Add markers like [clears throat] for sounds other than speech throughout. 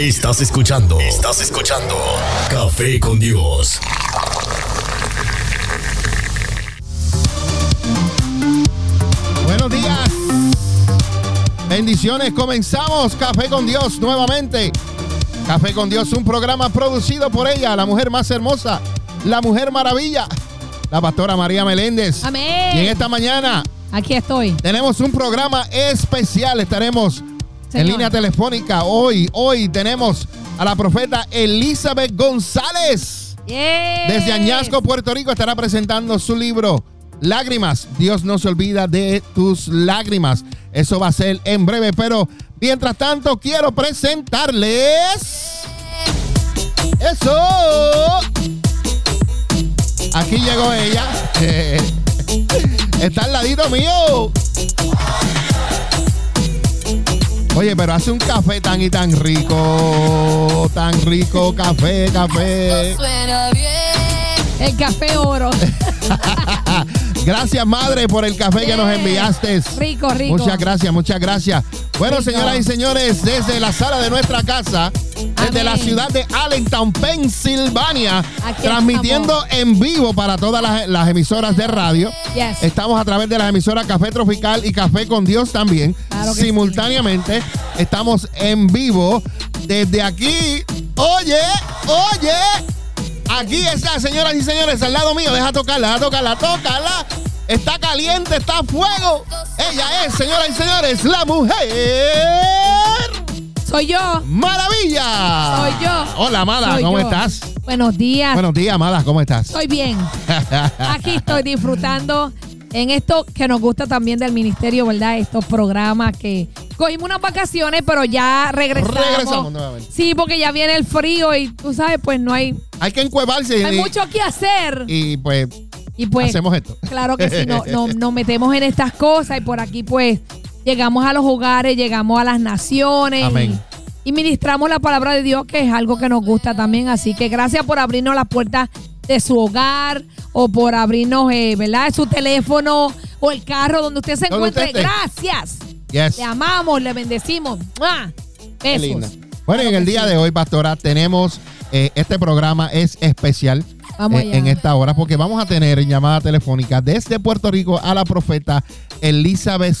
Estás escuchando. Estás escuchando. Café con Dios. Buenos días. Bendiciones. Comenzamos Café con Dios nuevamente. Café con Dios, un programa producido por ella, la mujer más hermosa, la mujer maravilla, la pastora María Meléndez. Amén. Y en esta mañana Aquí estoy. tenemos un programa especial. Estaremos en línea telefónica. Hoy, hoy tenemos a la profeta Elizabeth González. Yes. Desde Añasco, Puerto Rico, estará presentando su libro Lágrimas. Dios no se olvida de tus lágrimas. Eso va a ser en breve, pero mientras tanto quiero presentarles. Eso. Aquí llegó ella. [laughs] Está al ladito mío. Oye, pero hace un café tan y tan rico. Tan rico, café, café. El café oro. [laughs] Gracias, madre, por el café que nos enviaste. Rico, rico. Muchas gracias, muchas gracias. Bueno, Rico. señoras y señores, desde la sala de nuestra casa, desde Amén. la ciudad de Allentown, Pensilvania, Aquí transmitiendo en vivo para todas las, las emisoras de radio. Yes. Estamos a través de las emisoras Café Tropical y Café con Dios también. Claro Simultáneamente estamos en vivo desde aquí. Oye, oye. Aquí está, señoras y señores, al lado mío. Deja tocarla, deja tocarla, tócala. Está caliente, está a fuego. Ella es, señoras y señores, la mujer Soy yo. maravilla. Soy yo. Hola, Amada, Soy ¿cómo yo. estás? Buenos días. Buenos días, Amada, ¿cómo estás? Soy bien. [laughs] Aquí estoy disfrutando en esto que nos gusta también del ministerio, ¿verdad? Estos programas que cogimos unas vacaciones, pero ya regresamos. Regresamos nuevamente. Sí, porque ya viene el frío y tú sabes, pues no hay, Hay que encuevarse hay y, mucho que hacer. y, pues Y pues hacemos esto. Claro que sí, no, [laughs] no- nos metemos en estas cosas y por aquí pues llegamos a los hogares, llegamos a las naciones. Amén. Y, y ministramos la palabra de Dios, que es algo que nos gusta también. Así que gracias por abrirnos las puertas de su hogar o por abrirnos, eh, ¿verdad? Su teléfono o el carro donde usted se Donde encuentre. usted esté. Gracias. Yes. Le amamos, le bendecimos. ¡Mua! Qué Besos. linda. Bueno, en el día de hoy, pastora, tenemos eh, este programa es especial Vamos en esta hora porque vamos a tener en llamada telefónica desde Puerto Rico a la profeta Elizabeth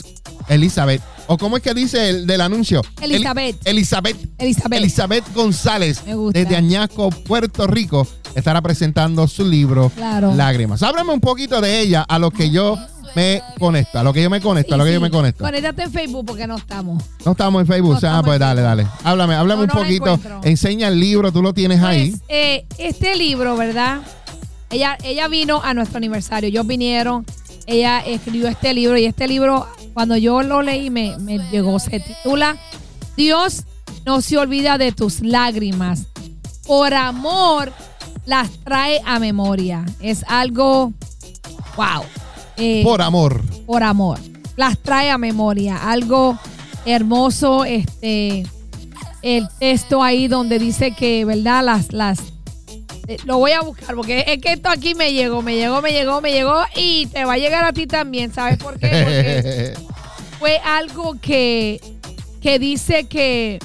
Elizabeth o cómo es que dice el del anuncio El- Elizabeth. Elizabeth Elizabeth. Elizabeth González Me gusta. desde Añasco, Puerto Rico estará presentando su libro Claro. Lágrimas. Háblame un poquito de ella a lo que yo me conecto, a lo que yo me conecto, a lo Sí, que yo me conecto. Conéctate en Facebook porque no estamos. No estamos en Facebook. No ah, estamos pues dale, dale. Háblame, háblame No, un poquito. encuentro. Enseña el libro, tú lo tienes ahí. Pues, eh, este libro, ¿verdad? Ella, ella vino a nuestro aniversario. Ellos vinieron, ella escribió este libro y este libro, cuando yo lo leí, me, me llegó. Se titula Dios no se olvida de tus lágrimas. Por amor las trae a memoria. Es algo, wow. Eh, Por amor. por amor. Las trae a memoria. Algo hermoso, este, el texto ahí donde dice que, ¿verdad? Las, las, eh, lo voy a buscar porque es que esto aquí me llegó, me llegó, me llegó, me llegó y te va a llegar a ti también. ¿Sabes por qué? Porque [laughs] fue algo que, que dice que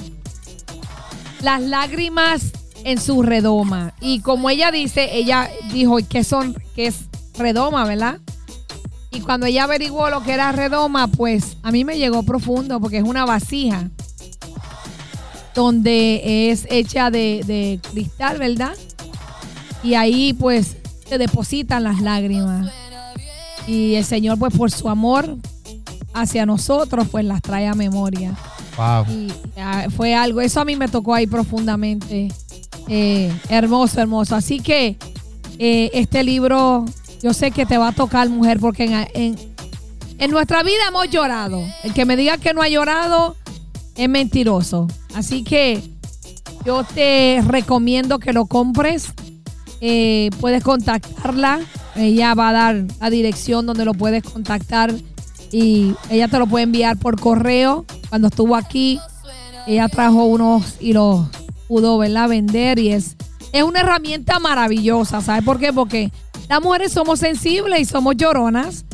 las lágrimas en su redoma. Y como ella dice, ella dijo que son, que es redoma, ¿verdad? Y cuando ella averiguó lo que era redoma, pues a mí me llegó profundo porque es una vasija donde es hecha de, de cristal, ¿verdad? Y ahí pues se depositan las lágrimas. Y el Señor pues por su amor hacia nosotros pues las trae a memoria. wow. Y fue algo, eso a mí me tocó ahí profundamente. Eh, hermoso, hermoso. Así que eh, este libro, yo sé que te va a tocar, mujer, porque en, en- nuestra vida hemos llorado. El que me diga que no ha llorado es mentiroso. Así que yo te recomiendo que lo compres. Eh, puedes contactarla. Ella va a dar la dirección donde lo puedes contactar y ella te lo puede enviar por correo. Cuando estuvo aquí, ella trajo unos y los pudo ¿verdad? vender y es, es una herramienta maravillosa. ¿Sabes por qué? Porque las mujeres somos sensibles y somos lloronas.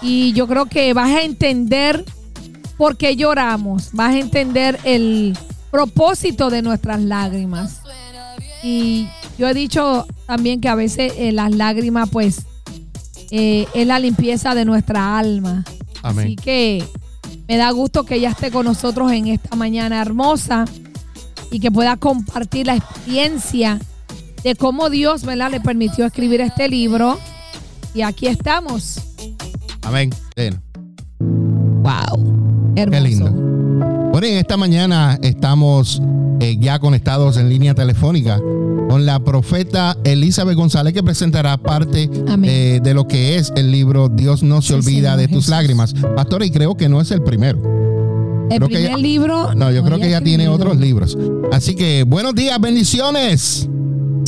Y yo creo que vas a entender por qué lloramos. Vas a entender el, propósito de nuestras lágrimas. Y yo he dicho también que a veces eh, las lágrimas, pues, eh, es la limpieza de nuestra alma. Amén. Así que me da gusto que ella esté con nosotros en esta mañana hermosa y que pueda compartir la experiencia de cómo Dios ¿verdad? le permitió escribir este libro. Y aquí estamos. Amén. Wow. Hermoso. Qué lindo. Bueno, en esta mañana estamos eh, ya conectados en línea telefónica con la profeta Elizabeth González que presentará parte eh, de lo que es el libro Dios no se Sí, olvida Señor de tus Jesús. lágrimas. Pastor, y creo que no es el primero. El creo que primer ella- libro. No, yo creo que ella tiene otros libros. Así que buenos días, bendiciones.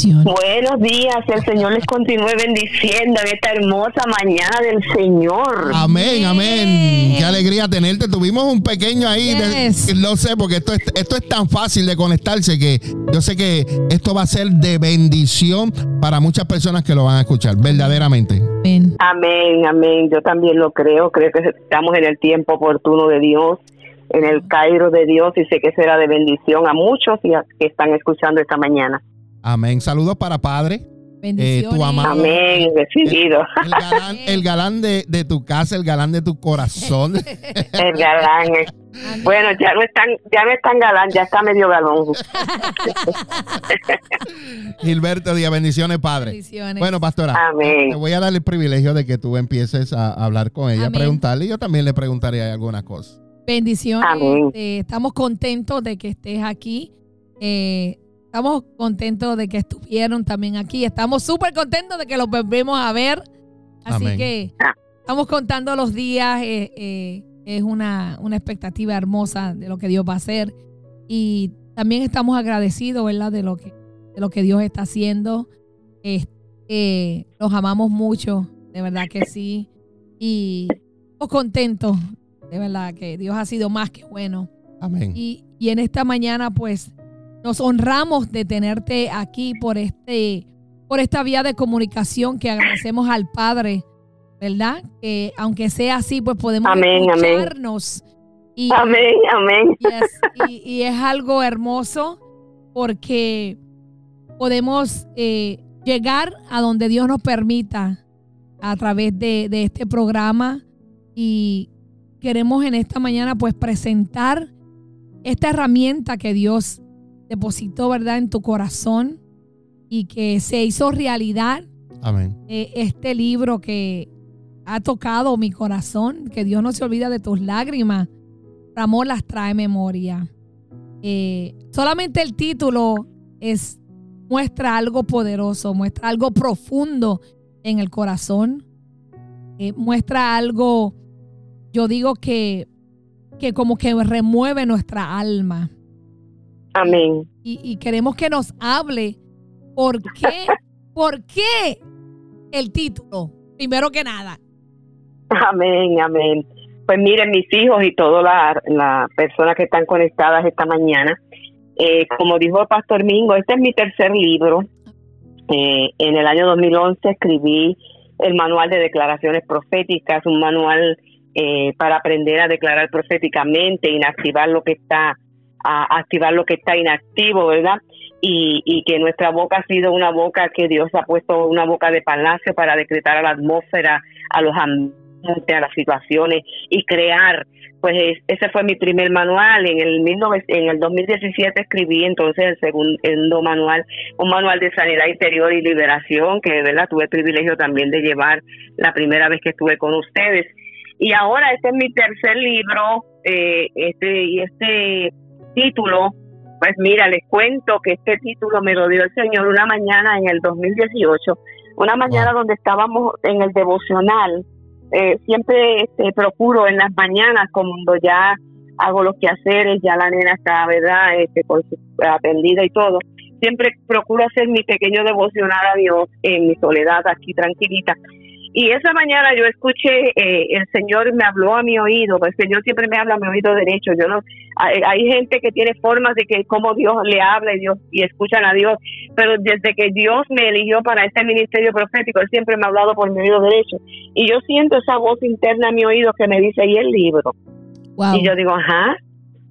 Buenos días, el Señor les continúe bendiciendo en esta hermosa mañana del Señor. Amén, amén. Qué alegría tenerte. Tuvimos un pequeño ahí, de- Yes. no sé, porque esto es, esto es tan fácil de conectarse que yo sé que esto va a ser de bendición para muchas personas que lo van a escuchar, verdaderamente. Amén. Amén, amén. Yo también lo creo. Creo que estamos en el tiempo oportuno de Dios, en el Cairo de Dios, y sé que será de bendición a muchos y a- que están escuchando esta mañana. Amén. Saludos para Padre, Bendiciones. tu amado. Amén, recibido. el galán, el galán de, de tu casa, el galán de tu corazón. [laughs] El galán. eh. Bueno, ya no es tan, ya no es tan galán, ya está medio galón. [laughs] Gilberto Díaz, bendiciones, Padre. Bendiciones. Bueno, pastora, Amén. te voy a dar el privilegio de que tú empieces a hablar con ella, Amén. preguntarle y yo también le preguntaré alguna cosa. Bendiciones. Amén. Eh, estamos contentos de que estés aquí. Eh, estamos contentos de que estuvieron también aquí. Estamos súper contentos de que los volvemos a ver. Así Amén. que estamos contando los días. eh, eh, es una, una expectativa hermosa de lo que Dios va a hacer. Y también estamos agradecidos, ¿verdad? De lo que, de lo que Dios está haciendo. Eh, los amamos mucho, de verdad que sí. Y estamos contentos, de verdad que Dios ha sido más que bueno. Amén. Y, y en esta mañana, pues, nos honramos de tenerte aquí por este, por esta vía de comunicación que agradecemos al Padre, ¿verdad? Que aunque sea así, pues podemos Amén, amén. Y, Amén, amén. Yes, y, y es algo hermoso porque podemos eh, llegar a donde Dios nos permita a través de, de este programa y queremos en esta mañana pues presentar esta herramienta que Dios depositó, ¿verdad?, en tu corazón y que se hizo realidad Amén. eh, este libro que ha tocado mi corazón, que Dios no se olvida de tus lágrimas, amor las trae memoria. Eh, solamente el título es muestra algo poderoso, muestra algo profundo en el corazón, eh, muestra algo, yo digo que, que como que remueve nuestra alma Amén. y, y queremos que nos hable por qué, [laughs] por qué el título, primero que nada. Amén, amén. Pues miren, mis hijos y todas las las personas que están conectadas esta mañana, eh, como dijo el Pastor Mingo, este es mi tercer libro. Eh, en el año 2011 escribí el manual de declaraciones proféticas, un manual eh, para aprender a declarar proféticamente, inactivar lo que está, a activar lo que está inactivo, ¿verdad? Y, y que nuestra boca ha sido una boca que Dios ha puesto una boca de palacio para decretar a la atmósfera, a los ambientes, a las situaciones y crear. Pues es- ese fue mi primer manual. En el 19 en el 2017 escribí entonces el segundo manual, un manual de sanidad interior y liberación que, ¿verdad? Tuve el privilegio también de llevar la primera vez que estuve con ustedes. Y ahora este es mi tercer libro, eh, este y este título, pues mira, les cuento que este título me lo dio el Señor una mañana en el 2018, una mañana donde estábamos en el devocional. Eh, siempre este, procuro en las mañanas, cuando ya hago los quehaceres, ya la nena está, ¿verdad?, este, con su, atendida y todo. Siempre procuro hacer mi pequeño devocional a Dios en mi soledad, aquí tranquilita. Y esa mañana yo escuché, eh, el Señor me habló a mi oído, pues el Señor siempre me habla a mi oído derecho. Yo no, hay, hay gente que tiene formas de que cómo Dios le habla y Dios y escuchan a Dios, pero desde que Dios me eligió para este ministerio profético, Él siempre me ha hablado por mi oído derecho. Y yo siento esa voz interna en mi oído que me dice, ¿y el libro? Wow. Y yo digo, ajá.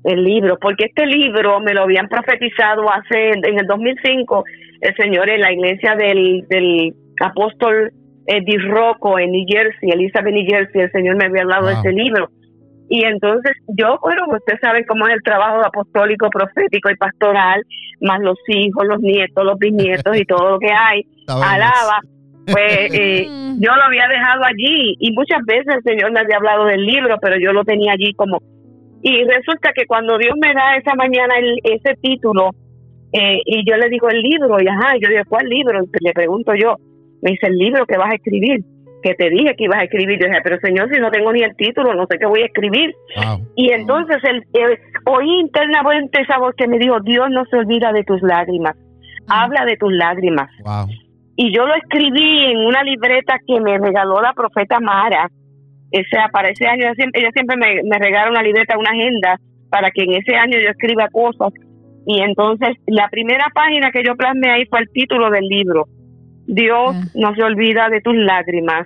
el libro, porque este libro me lo habían profetizado hace, en el 2005, el Señor en la iglesia del, del apóstol Eddie Rocco en New Jersey, Elizabeth, New Jersey, el Señor me había hablado de este libro. Y entonces yo, bueno, usted sabe cómo es el trabajo apostólico, profético y pastoral, más los hijos, los nietos, los bisnietos y todo lo que hay, [laughs] alaba. Pues [laughs] eh, yo lo había dejado allí y muchas veces el Señor me había hablado del libro, pero yo lo tenía allí como... Y resulta que cuando Dios me da esa mañana el- ese título, eh, y yo le digo el libro, y ajá, yo digo, ¿cuál libro? Le pregunto yo, me dice el libro que vas a escribir, que te dije que ibas a escribir. Yo dije, pero Señor, si no tengo ni el título, no sé qué voy a escribir. Wow. Y entonces el, el- oí internamente esa voz que me dijo, Dios no se olvida de tus lágrimas, habla de tus lágrimas Wow. y yo lo escribí en una libreta que me regaló la profeta Mara. O sea, para ese año, ella siempre, ella siempre me, me regala una libreta, una agenda, para que en ese año yo escriba cosas. Y entonces, la primera página que yo plasmé ahí fue el título del libro. Dios Ah. no se olvida de tus lágrimas.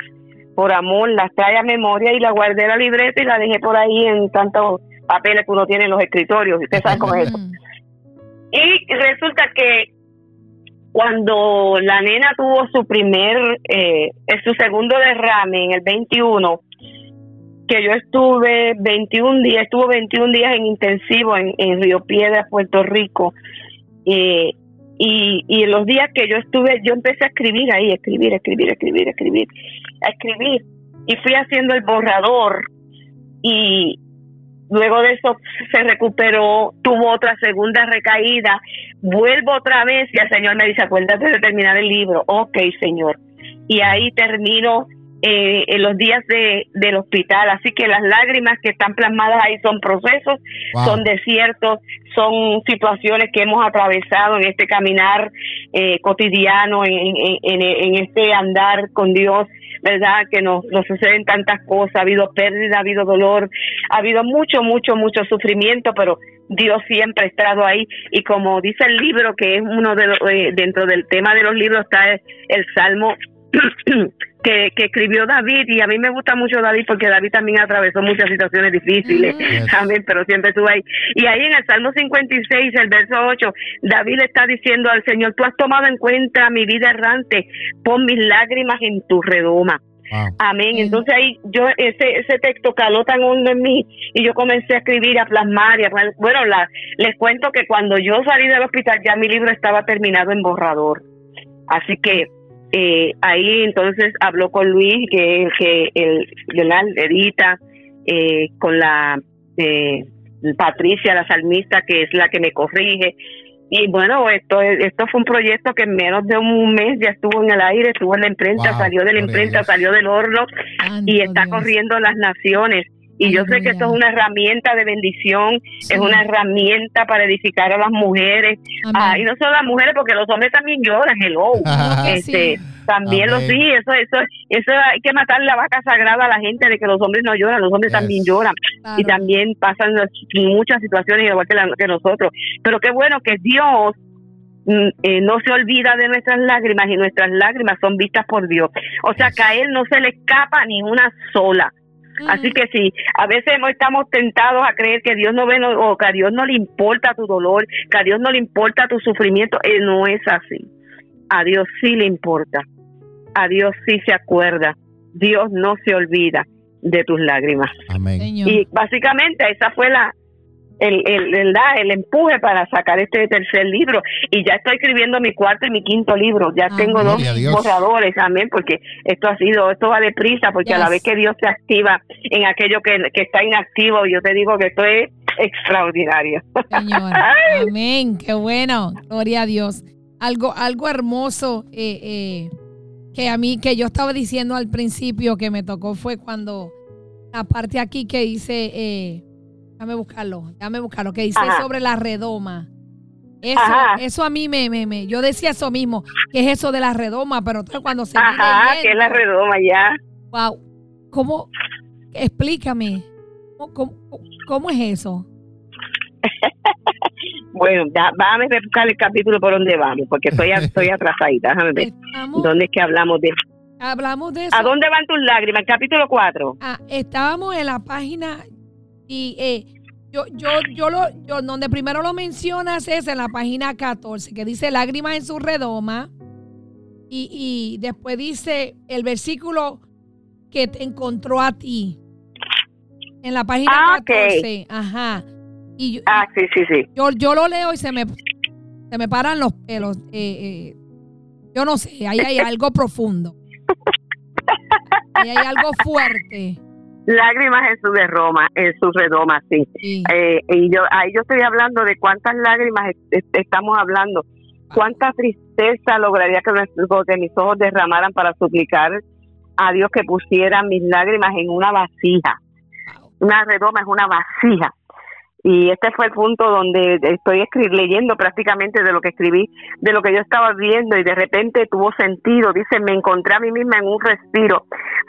Por amor, las trae a memoria y la guardé en la libreta y la dejé por ahí en tantos papeles que uno tiene en los escritorios. Usted sabe cómo es eso. Mm. Y resulta que cuando la nena tuvo su primer, eh, su segundo derrame en el 21, que yo estuve 21 días, estuvo 21 días en intensivo en, en Río Piedras, Puerto Rico. Eh, y, y en los días que yo estuve, yo empecé a escribir ahí, escribir, escribir, escribir, escribir, a escribir. Y fui haciendo el borrador y luego de eso se recuperó, tuvo otra segunda recaída, vuelvo otra vez y el Señor me dice, acuérdate de terminar el libro. Ok, Señor. Y ahí termino eh, en los días de, del hospital. Así que las lágrimas que están plasmadas ahí son procesos, Wow. son desiertos, son situaciones que hemos atravesado en este caminar eh, cotidiano, en, en, en, en este andar con Dios, ¿verdad? Que nos, nos suceden tantas cosas, ha habido pérdida, ha habido dolor, ha habido mucho, mucho, mucho sufrimiento, pero Dios siempre ha estado ahí y como dice el libro, que es uno de los, eh, dentro del tema de los libros está el, el Salmo [clears throat] que, que escribió David y a mí me gusta mucho David porque David también atravesó muchas situaciones difíciles, Yes. [laughs] amén, pero siempre estuvo ahí. Y ahí en el Salmo 56, el verso 8, David le está diciendo al Señor, tú has tomado en cuenta mi vida errante, pon mis lágrimas en tu redoma. Wow. Amén. Mm. Entonces ahí yo ese ese texto caló tan hondo en mí y yo comencé a escribir, a plasmar y a bueno, la, les cuento que cuando yo salí del hospital ya mi libro estaba terminado en borrador. Así que eh, ahí entonces habló con Luis que que el ¿verdad? edita eh, con la eh, Patricia la salmista que es la que me corrige y bueno, esto esto fue un proyecto que en menos de un mes ya estuvo en el aire, estuvo en la imprenta, Wow, salió de la imprenta, Dios. salió del horno Santo y está Dios. corriendo las naciones. Y yo sé que esto es una herramienta de bendición, Sí. es una herramienta para edificar a las mujeres. Ah, y no solo las mujeres, porque los hombres también lloran, hello. [laughs] Este, sí. también los Amén. sí, eso, eso, eso hay que matar la vaca sagrada a la gente de que los hombres no lloran, los hombres Yes. también lloran Claro. y también pasan muchas situaciones igual que, la- que nosotros. Pero qué bueno que Dios mm, eh, no se olvida de nuestras lágrimas y nuestras lágrimas son vistas por Dios. O sea Yes. que a Él no se le escapa ni una sola. Así que sí, a veces estamos tentados a creer que Dios no ve no- o que a Dios no le importa tu dolor, que a Dios no le importa tu sufrimiento. Eh, no es así. A Dios sí le importa. A Dios sí se acuerda. Dios no se olvida de tus lágrimas. Amén. Señor. Y básicamente esa fue la el, el, el, el empuje para sacar este tercer libro. Y ya estoy escribiendo mi cuarto y mi quinto libro. Ya Amén. tengo dos borradores, amén, porque esto ha sido, esto va deprisa, porque a la vez que Dios se activa en aquello que, que está inactivo, yo te digo que esto es extraordinario. Señor. [laughs] Amén. Qué bueno. Gloria a Dios. Algo, algo hermoso eh, eh, que a mí, que yo estaba diciendo al principio que me tocó fue cuando la parte aquí que dice, eh, déjame buscarlo, déjame buscarlo, que dice Ajá. sobre la redoma. Eso, Ajá. eso a mí me, me, me, yo decía eso mismo, que es eso de la redoma, pero cuando se Ajá, que es la redoma ya. Wow. ¿Cómo? Explícame. ¿Cómo, cómo, cómo es eso? [laughs] Bueno, déjame buscar el capítulo por donde vamos, porque estoy, estoy atrasadita. Déjame ver. Estamos, ¿Dónde es que hablamos de hablamos de eso. ¿A dónde van tus lágrimas? El capítulo 4. Ah, estábamos en la página y eh, yo, yo, yo lo, yo, donde primero lo mencionas es en la página 14, que dice lágrimas en su redoma. Y, y después dice el versículo que te encontró a ti. En la página Ah, ok. 14. Ajá. Y yo, Ah, sí, sí, sí. yo, yo lo leo y se me, se me paran los pelos. Eh, eh, yo no sé, ahí hay algo profundo. Ahí hay algo fuerte. Lágrimas en su derroma, en su redoma, sí. Sí. Eh, y yo ahí yo estoy hablando de cuántas lágrimas est- est- estamos hablando. Cuánta tristeza lograría que, que mis ojos derramaran para suplicar a Dios que pusiera mis lágrimas en una vasija. Una redoma es una vasija. Y este fue el punto donde estoy leyendo prácticamente de lo que escribí, de lo que yo estaba viendo y de repente tuvo sentido. Dice, me encontré a mí misma en un respiro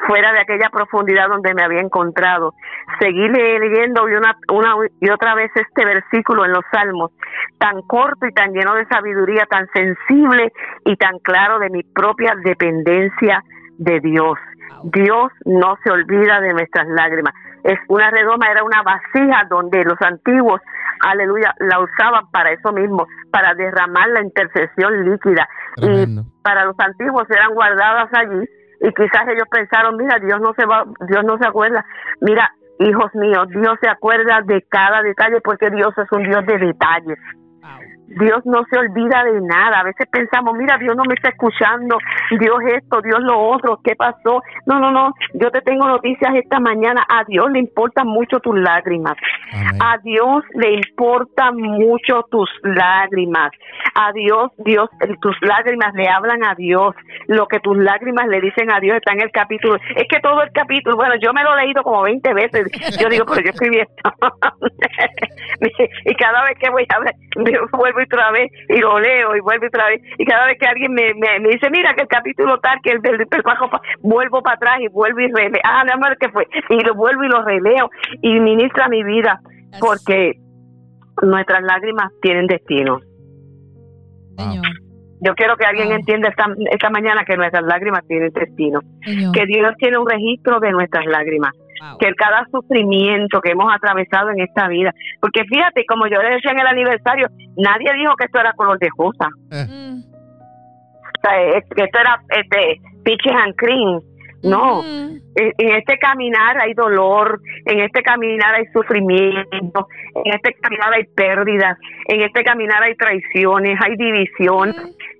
fuera de aquella profundidad donde me había encontrado. Seguí le- leyendo y una, una y otra vez este versículo en los Salmos, tan corto y tan lleno de sabiduría, tan sensible y tan claro de mi propia dependencia de Dios. Dios no se olvida de nuestras lágrimas. Es una redoma, era una vasija donde los antiguos, aleluya, la usaban para eso mismo, para derramar la intercesión líquida. Tremendo. Y para los antiguos eran guardadas allí y quizás ellos pensaron, mira, Dios no se va, Dios no se acuerda. Mira, hijos míos, Dios se acuerda de cada detalle porque Dios es un Dios de detalles. Dios no se olvida de nada. A veces pensamos, mira, Dios no me está escuchando, Dios esto, Dios lo otro, ¿qué pasó? No, no, no, yo te tengo noticias esta mañana. A Dios le importan mucho tus lágrimas. Amén. A Dios le importan mucho tus lágrimas. A Dios, Dios, tus lágrimas le hablan a Dios. Lo que tus lágrimas le dicen a Dios está en el capítulo. Es que todo el capítulo, bueno, yo me lo he leído como 20 veces. Yo digo, pero yo escribí esto. [laughs] y cada vez que voy a ver, vuelvo otra vez y lo leo y vuelvo otra vez. Y cada vez que alguien me, me, me dice, mira que el capítulo tal, que el del pa- vuelvo para atrás y vuelvo y releo. Ah, no, que fue. Y lo vuelvo y lo releo y ministra mi vida porque nuestras lágrimas tienen destino. Señor, Yo quiero que alguien entienda esta, esta mañana que nuestras lágrimas tienen destino, señor. que Dios tiene un registro de nuestras lágrimas, Wow. que cada sufrimiento que hemos atravesado en esta vida, porque fíjate, como yo le decía en el aniversario, nadie dijo que esto era color de rosa, Mm. o sea, es- que esto era este peaches and cream, no, Mm. en, en este caminar hay dolor, en este caminar hay sufrimiento, en este caminar hay pérdidas, en este caminar hay traiciones, hay división,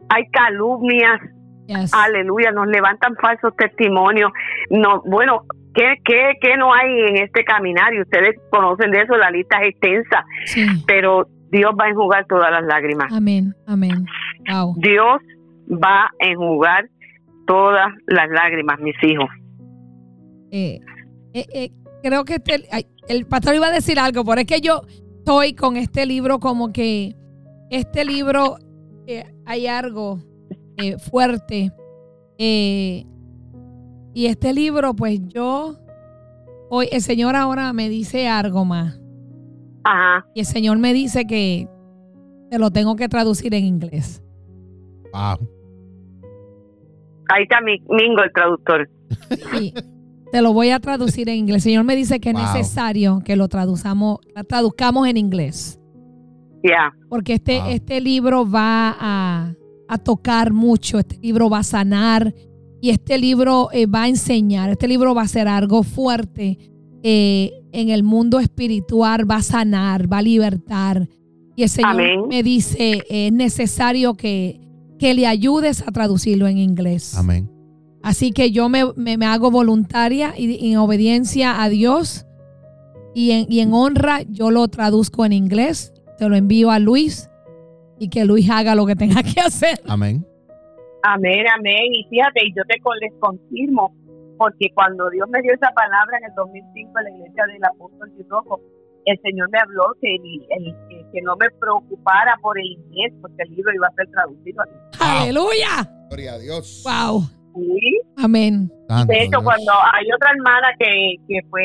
hay calumnias, Yes. aleluya, nos levantan falsos testimonios. No, bueno, ¿qué, qué, ¿qué no hay en este caminar? Y ustedes conocen de eso, la lista es extensa, Sí. pero Dios va a enjugar todas las lágrimas. Amén. Amén. Wow. Dios va a enjugar todas las lágrimas, mis hijos. Eh, eh, eh, creo que este- el pastor iba a decir algo, pero es que yo estoy con este libro como que este libro hay algo fuerte. eh, y este libro, pues yo, hoy el Señor ahora me dice algo más. Ajá. Y el Señor me dice que te lo tengo que traducir en inglés. Wow. Ahí está mi, Mingo, el traductor. Sí, te lo voy a traducir en inglés. El Señor me dice que es necesario que lo traduzcamos, la traduzcamos en inglés. Ya. Porque este, Wow. este libro va a, a tocar mucho, este libro va a sanar y este libro eh, va a enseñar, este libro va a ser algo fuerte eh, en el mundo espiritual, va a sanar, va a libertar. Y el Señor Amén. me dice, es necesario que, que le ayudes a traducirlo en inglés. Amén. Así que yo me, me- me hago voluntaria y en obediencia a Dios y en, y en honra yo lo traduzco en inglés, te lo envío a Luis y que Luis haga lo que tenga que hacer. Amén. Amén, amén. Y fíjate, y yo te con- les confirmo, porque cuando Dios me dio esa palabra en el 2005 en la iglesia del apóstol Rojo, el Señor me habló que, el- el- que, que no me preocupara por el inglés, porque el libro iba a ser traducido inglés. Aleluya. Gloria a Dios. Wow. Sí. Amén. De hecho, Dios. cuando hay otra hermana que, que fue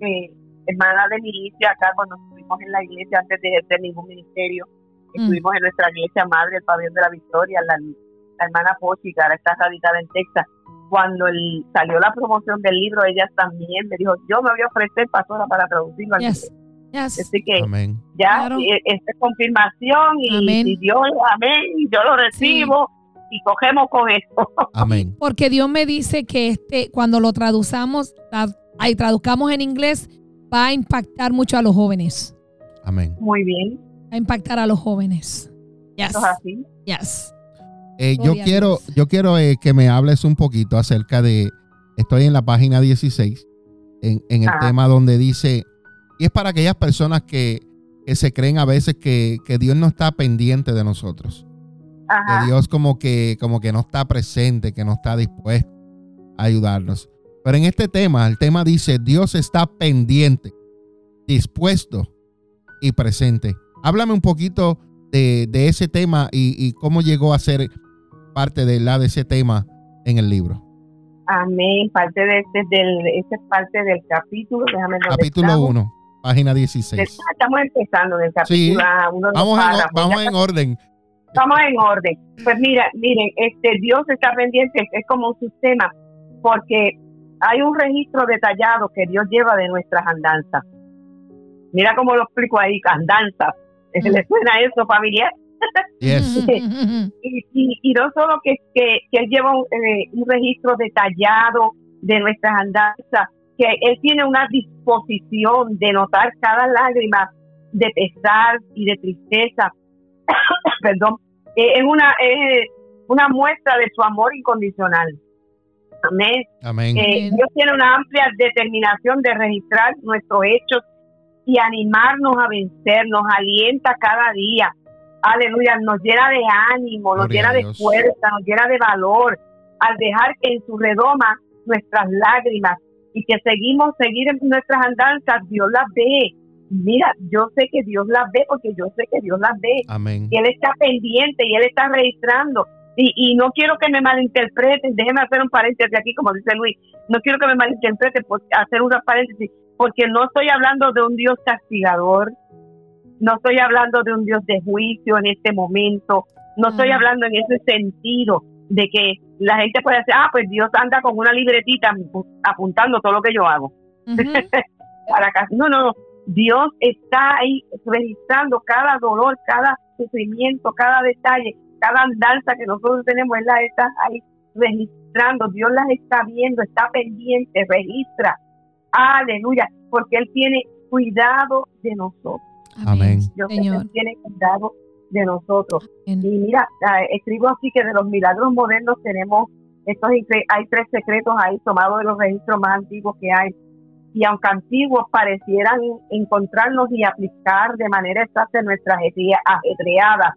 eh, hermana de milicia acá cuando estuvimos en la iglesia antes de ejercer ningún ministerio, Mm. estuvimos en nuestra iglesia madre, el pabellón de la victoria, la, la hermana Pochi, que ahora está radicada en Texas. Cuando el- salió la promoción del libro, ella también me dijo, yo me voy a ofrecer pastora para traducirlo al Yes. inglés". Yes. Así que Amén. ya Claro. eh, esta es confirmación y, Amén. y Dios, amén, yo lo recibo y cogemos con esto. [laughs] Amén. Porque Dios me dice que este, cuando lo traducamos, tra- ahí traduzcamos en inglés, va a impactar mucho a los jóvenes. Amén. Muy bien, Va a impactar a los jóvenes. Yes. eso es así. Yes. Eh, yo quiero, yo quiero eh, que me hables un poquito acerca de. Estoy en la página 16, en, en el tema donde dice. Y es para aquellas personas que, que se creen a veces que, que Dios no está pendiente de nosotros. Ajá. Que Dios como que, como que no está presente, que no está dispuesto a ayudarnos. Pero en este tema, el tema dice: Dios está pendiente, dispuesto y presente. Háblame un poquito de, de ese tema y, y cómo llegó a ser parte de la de ese tema en el libro. Amén. Parte de este, del, esta es parte del capítulo. Déjame Capítulo estamos. 1, página 16. Estamos empezando en el Sí. capítulo ah, uno de los Vamos en, párrafos. vamos en orden. Vamos en orden. Pues mira, miren, este Dios está pendiente, es como un sistema, porque hay un registro detallado que Dios lleva de nuestras andanzas. Mira cómo lo explico ahí, andanzas. [laughs] Mm. ¿Le suena eso familiar? Yes. [laughs] Y, y, y no solo que, que, que Él lleva un, eh, un registro detallado de nuestras andanzas, que Él tiene una disposición de notar cada lágrima de pesar y de tristeza, [coughs] perdón, eh, es una, es una muestra de su amor incondicional. Amén. Amén. Eh, Amén. Dios tiene una amplia determinación de registrar nuestros hechos y animarnos a vencer, nos alienta cada día. Aleluya, nos llena de ánimo, nos Gloria llena de fuerza, nos llena de valor al dejar que en su redoma nuestras lágrimas y que seguimos seguir en nuestras andanzas, Dios las ve. Mira, yo sé que Dios las ve porque yo sé que Dios las ve Amén. y él está pendiente y él está registrando. Y, y no quiero que me malinterpreten, déjeme hacer un paréntesis aquí, como dice Luis, no quiero que me malinterpreten por hacer un paréntesis, porque no estoy hablando de un Dios castigador, no estoy hablando de un Dios de juicio en este momento, no estoy Mm. hablando en ese sentido de que la gente puede decir, ah, pues Dios anda con una libretita apuntando todo lo que yo hago Ujú. [laughs] para acá. No, no, no. Dios está ahí registrando cada dolor, cada sufrimiento, cada detalle, cada andanza que nosotros tenemos, Él las está ahí registrando. Dios las está viendo, está pendiente, registra. Aleluya, porque Él tiene cuidado de nosotros. Amén. Yo que Señor. Tiene cuidado de nosotros. Amén. Y mira, ah, escribo así que de los milagros modernos tenemos, estos hay tres secretos ahí tomados de los registros más antiguos que hay. Y aunque antiguos parecieran encontrarnos y aplicar de manera exacta en nuestra ajetrea- ajetreada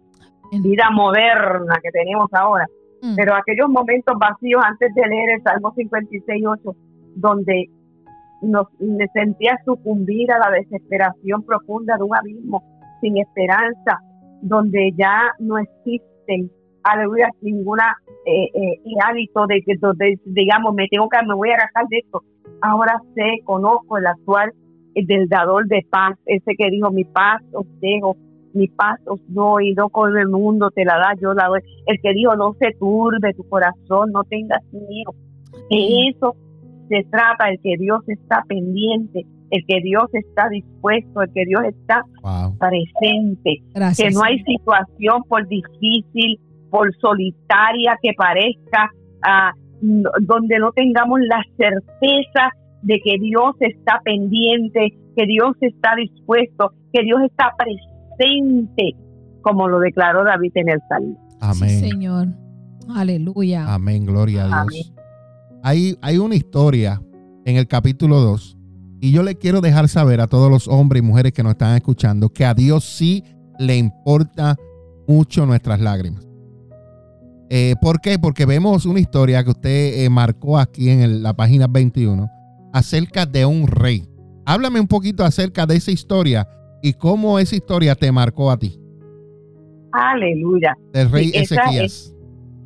vida moderna que tenemos ahora, Mm. pero aquellos momentos vacíos antes de leer el Salmo 56.8, donde nos me sentía sucumbir a la desesperación profunda de un abismo sin esperanza, donde ya no existen, aleluya, ninguna eh, eh, hálito de que donde, digamos me tengo que me voy a agarrar de esto. Ahora sé, conozco el actual del dador de paz, ese que dijo mi paz os dejo, mi paz os doy, no con el mundo te la da, yo la doy. El que dijo no se turbe tu corazón, no tengas miedo. De eso se trata, el que Dios está pendiente, el que Dios está dispuesto, el que Dios está Wow. presente, Gracias. que no hay situación por difícil, por solitaria que parezca, ah, donde no tengamos la certeza de que Dios está pendiente, que Dios está dispuesto, que Dios está presente, como lo declaró David en el Salmo. Sí, Amén. Señor. Aleluya. Amén. Gloria a Amén. Hay, hay una historia en el capítulo 2 y yo le quiero dejar saber a todos los hombres y mujeres que nos están escuchando que a Dios sí le importa mucho nuestras lágrimas. Eh, ¿Por qué? Porque vemos una historia que usted eh, marcó aquí en el- la página 21 acerca de un rey. Háblame un poquito acerca de esa historia y cómo esa historia te marcó a ti, Aleluya. del rey Sí, Ezequías.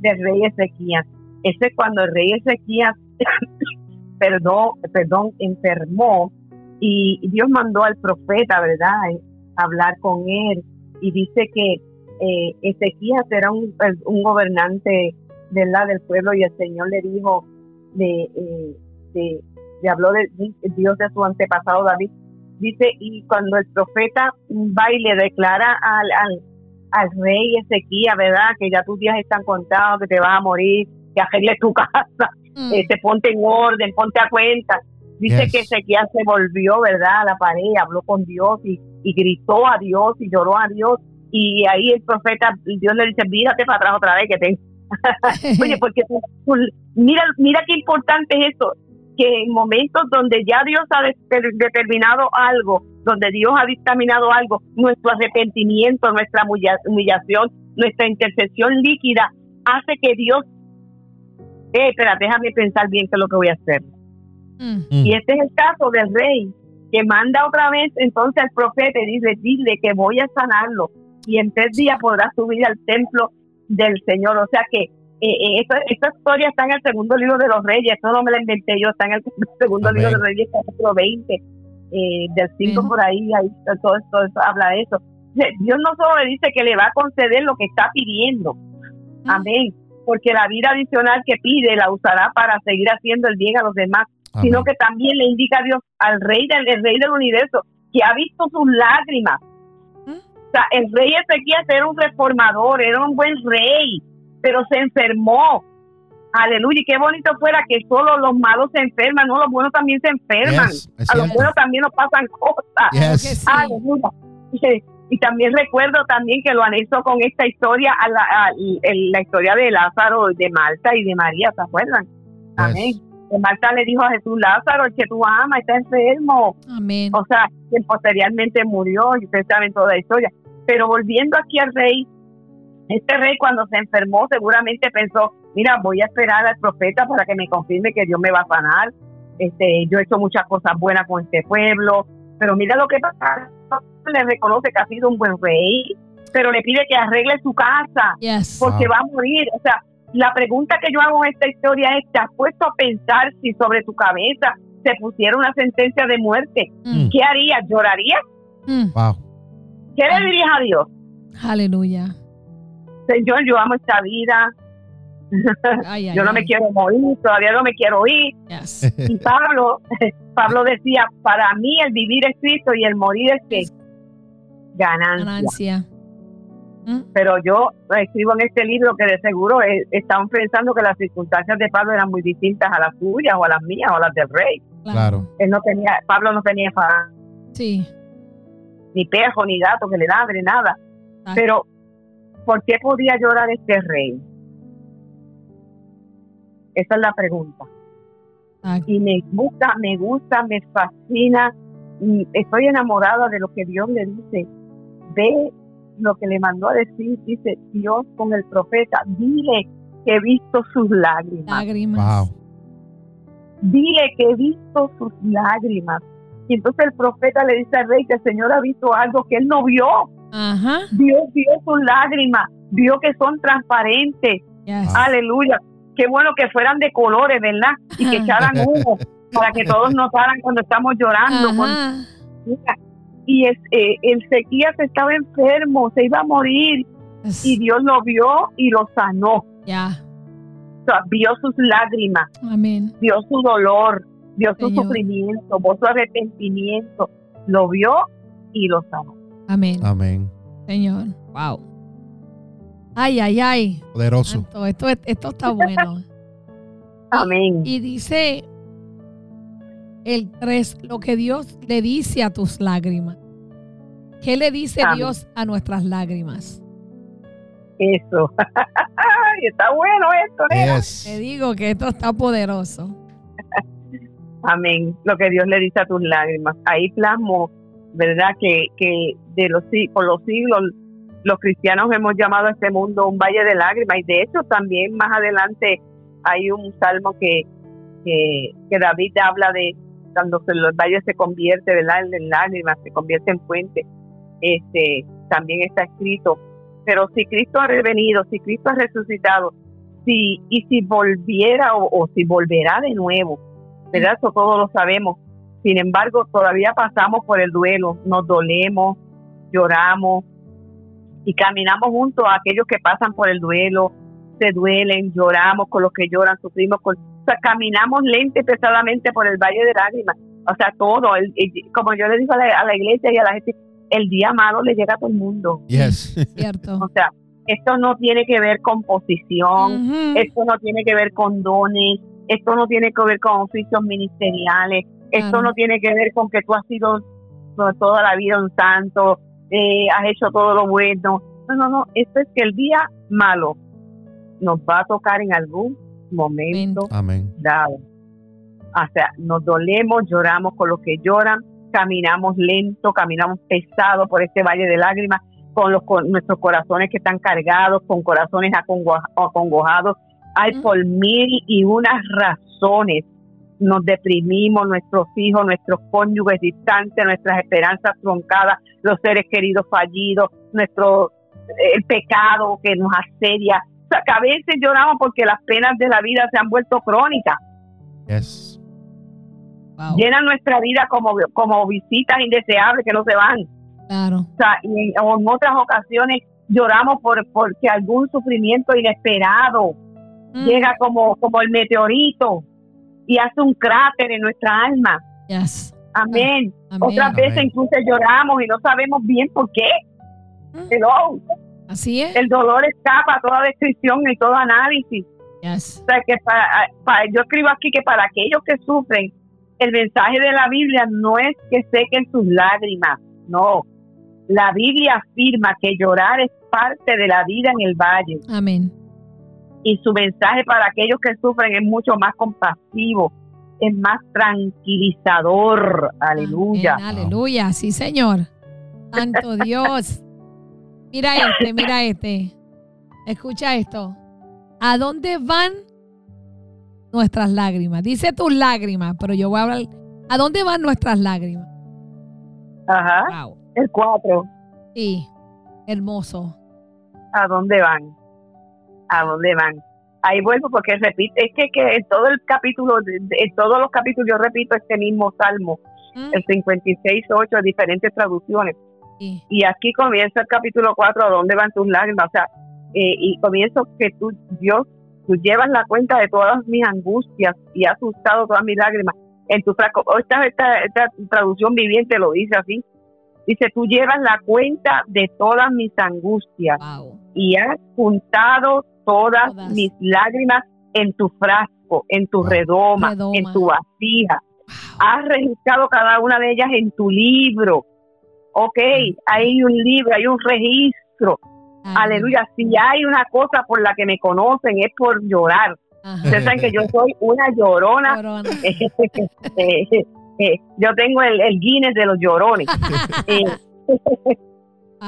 del rey Ezequías. Ese es cuando el rey Ezequías, [coughs] perdón, perdón, enfermó y Dios mandó al profeta, ¿verdad?, eh, a hablar con él y dice que eh, Ezequías era un, un gobernante, del pueblo y el Señor le dijo, le, eh, le habló de Dios de su antepasado David, dice, y cuando el profeta va y le declara al, al, al rey Ezequiel, ¿verdad? Que ya tus días están contados, que te vas a morir, que arregles [laughs] tu casa, Mm. este, ponte en orden, ponte a cuenta. Dice Yes. que Ezequiel se volvió, ¿verdad? A la pared, habló con Dios y, y gritó a Dios y lloró a Dios. Y ahí el profeta, Dios le dice, mírate para atrás otra vez que te... [laughs] Oye, porque mira, mira qué importante es eso, que en momentos donde ya Dios ha de- determinado algo, donde Dios ha dictaminado algo, nuestro arrepentimiento, nuestra humilla- humillación, nuestra intercesión líquida, hace que Dios, eh, espera, déjame pensar bien qué es lo que voy a hacer. Mm. Mm. Y este es el caso del rey, que manda otra vez entonces al profeta y dice, dile que voy a sanarlo y en tres días podrá subir al templo del Señor. O sea que eh, eh, esta, esta historia está en el segundo libro de los reyes, esto no me la inventé yo, está en el [laughs] segundo Amén. libro de los reyes, capítulo 20, eh, del 5 Bien. por ahí, ahí todo, todo eso habla de eso. Dios no solo le dice que le va a conceder lo que está pidiendo, Mm. Porque la vida adicional que pide la usará para seguir haciendo el bien a los demás sino que también le indica a Dios al rey del el rey del universo que ha visto sus lágrimas. ¿Mm? O sea, el rey Ezequiel era un reformador, era un buen rey, pero se enfermó. Aleluya, y qué bonito fuera que solo los malos se enferman, no los buenos también se enferman. Yes, a los buenos también nos pasan cosas. Yes. Aleluya. Y, también recuerdo también que lo anexo con esta historia, a la, a la historia de Lázaro, de Marta y de María, ¿se acuerdan? Amén. Yes. Marta le dijo a Jesús, Lázaro, el que tú amas, está enfermo. Amén. O sea, que posteriormente murió, y ustedes saben toda la historia. Pero volviendo aquí al rey, este rey cuando se enfermó seguramente pensó, mira, voy a esperar al profeta para que me confirme que Dios me va a sanar. Este, yo he hecho muchas cosas buenas con este pueblo, pero mira lo que pasa, le reconoce que ha sido un buen rey, pero le pide que arregle su casa Yes. porque Wow. va a morir. O sea, la pregunta que yo hago en esta historia es, ¿te has puesto a pensar si sobre tu cabeza se pusiera una sentencia de muerte? Mm. ¿Qué harías? ¿Llorarías? Mm. Wow. ¿Qué le dirías a Dios? Aleluya. Señor, yo amo esta vida, Ay, ay, yo no me quiero morir, todavía no me quiero ir. Yes. Y Pablo, [laughs] Pablo decía, para mí el vivir es Cristo y el morir es que ganancia. Ganancia. Mm. Pero yo escribo en este libro que de seguro eh, estaban pensando que las circunstancias de Pablo eran muy distintas a las suyas o a las mías o a las del rey. Claro. Él no tenía, Pablo no tenía fa- Sí. ni perro ni gato que le ladre, nada. Ah. Pero, ¿por qué podía llorar este rey? Esa es la pregunta. Y me gusta, me gusta, me fascina. y estoy enamorada de lo que Dios le dice. Ve lo que le mandó a decir, dice Dios con el profeta, dile que he visto sus lágrimas. Lágrimas. Wow. Dile que he visto sus lágrimas. Y entonces el profeta le dice al rey que el Señor ha visto algo que él no vio. Ajá. Dios vio sus lágrimas, vio que son transparentes. Yes. Aleluya. Qué bueno que fueran de colores, ¿verdad? Y que echaran humo para que todos notaran cuando estamos llorando. cuando- Y es, eh, el Sequías estaba enfermo, se iba a morir. Y Dios lo vio y lo sanó. Ya. O sea, vio sus lágrimas, Amén. vio su dolor, vio su Señor. sufrimiento, vio su arrepentimiento. Lo vio y lo sanó. Amén. Amén. Señor. Wow. Ay, ay, ay. Poderoso. Esto, es- esto está bueno. [laughs] Amén. Y dice el 3, lo que Dios le dice a tus lágrimas. ¿Qué le dice Amén. Dios a nuestras lágrimas? Eso. Ay, [laughs] está bueno esto. Te Yes. digo que esto está poderoso. [laughs] Amén. Lo que Dios le dice a tus lágrimas. Ahí plasmo, ¿verdad? Que, que de los, por los siglos los cristianos hemos llamado a este mundo un valle de lágrimas. Y de hecho también más adelante hay un salmo que, que, David habla de cuando se- el valle se convierte, ¿verdad? En lágrimas, se convierte en fuente. Este, también está escrito. Pero si Cristo ha revenido, si Cristo ha resucitado, si, y si volviera o, o si volverá de nuevo, ¿verdad? Eso todos lo sabemos. Sin embargo, todavía pasamos por el duelo, nos dolemos, lloramos y caminamos junto a aquellos que pasan por el duelo, se duelen, lloramos con los que lloran, sufrimos con... O sea, caminamos lento y pesadamente por el valle de lágrimas. O sea, todo, el- el- como yo le digo a la, a la iglesia y a la gente, el día malo le llega a todo el mundo. Yes. Cierto. O sea, esto no tiene que ver con posición, esto no tiene que ver con dones, esto no tiene que ver con oficios ministeriales, esto no tiene que ver con que tú has sido to- toda la vida un santo, eh, has hecho todo lo bueno. No, no, no, esto es que el día malo nos va a tocar en algún momento Amén. dado. O sea, nos dolemos, lloramos con los que lloran, caminamos lento, caminamos pesado por este valle de lágrimas, con, los, con nuestros corazones que están cargados, con corazones acongo- acongojados. Hay Mm. por mil y unas razones. Nos deprimimos, nuestros hijos, nuestros cónyuges distantes, nuestras esperanzas truncadas, los seres queridos fallidos, nuestro el pecado que nos asedia. O sea, que a veces lloramos porque las penas de la vida se han vuelto crónicas Yes. Wow. llenan nuestra vida como, como visitas indeseables que no se van. Claro. O sea, y en otras ocasiones lloramos por porque algún sufrimiento inesperado Mm. llega como, como el meteorito y hace un cráter en nuestra alma. Yes. Amén. Amén. Otras veces Amén. incluso lloramos y no sabemos bien por qué. Mm. Hello. Así es. El dolor escapa a toda descripción y todo análisis. Yes. O sea, que para, para- yo escribo aquí que para aquellos que sufren, el mensaje de la Biblia no es que sequen sus lágrimas, no. La Biblia afirma que llorar es parte de la vida en el valle Amén. Y su mensaje para aquellos que sufren es mucho más compasivo, es más tranquilizador. Aleluya. Amén, aleluya. Sí, Señor. Santo [laughs] Dios. Mira este, mira este. Escucha esto. ¿A dónde van nuestras lágrimas? Dice tus lágrimas, pero yo voy a hablar. ¿A dónde van nuestras lágrimas? Ajá. Wow. El 4. Sí. Hermoso. ¿A dónde van? ¿A dónde van? Ahí vuelvo porque repite, es que, que en todo el capítulo, en todos los capítulos yo repito este mismo salmo, Mm, el 56, 8, diferentes traducciones. sí. Y aquí comienza el capítulo 4, ¿a dónde van tus lágrimas? O sea, eh, y comienzo que tú, Dios, tú llevas la cuenta de todas mis angustias y has usado todas mis lágrimas en tu frasco. Oh, Esta, esta, esta traducción viviente lo dice así. Dice, tú llevas la cuenta de todas mis angustias Wow. y has juntado todas, Todas. mis lágrimas en tu frasco, en tu redoma, Redoma. en tu vasija. Has registrado cada una de ellas en tu libro. Ok, hay un libro, hay un registro. Aleluya. Si hay una cosa por la que me conocen es por llorar. Ajá. Ustedes saben que yo soy una llorona. [laughs] Eh, eh, yo tengo el, el Guinness de los llorones. [laughs] Eh, [laughs]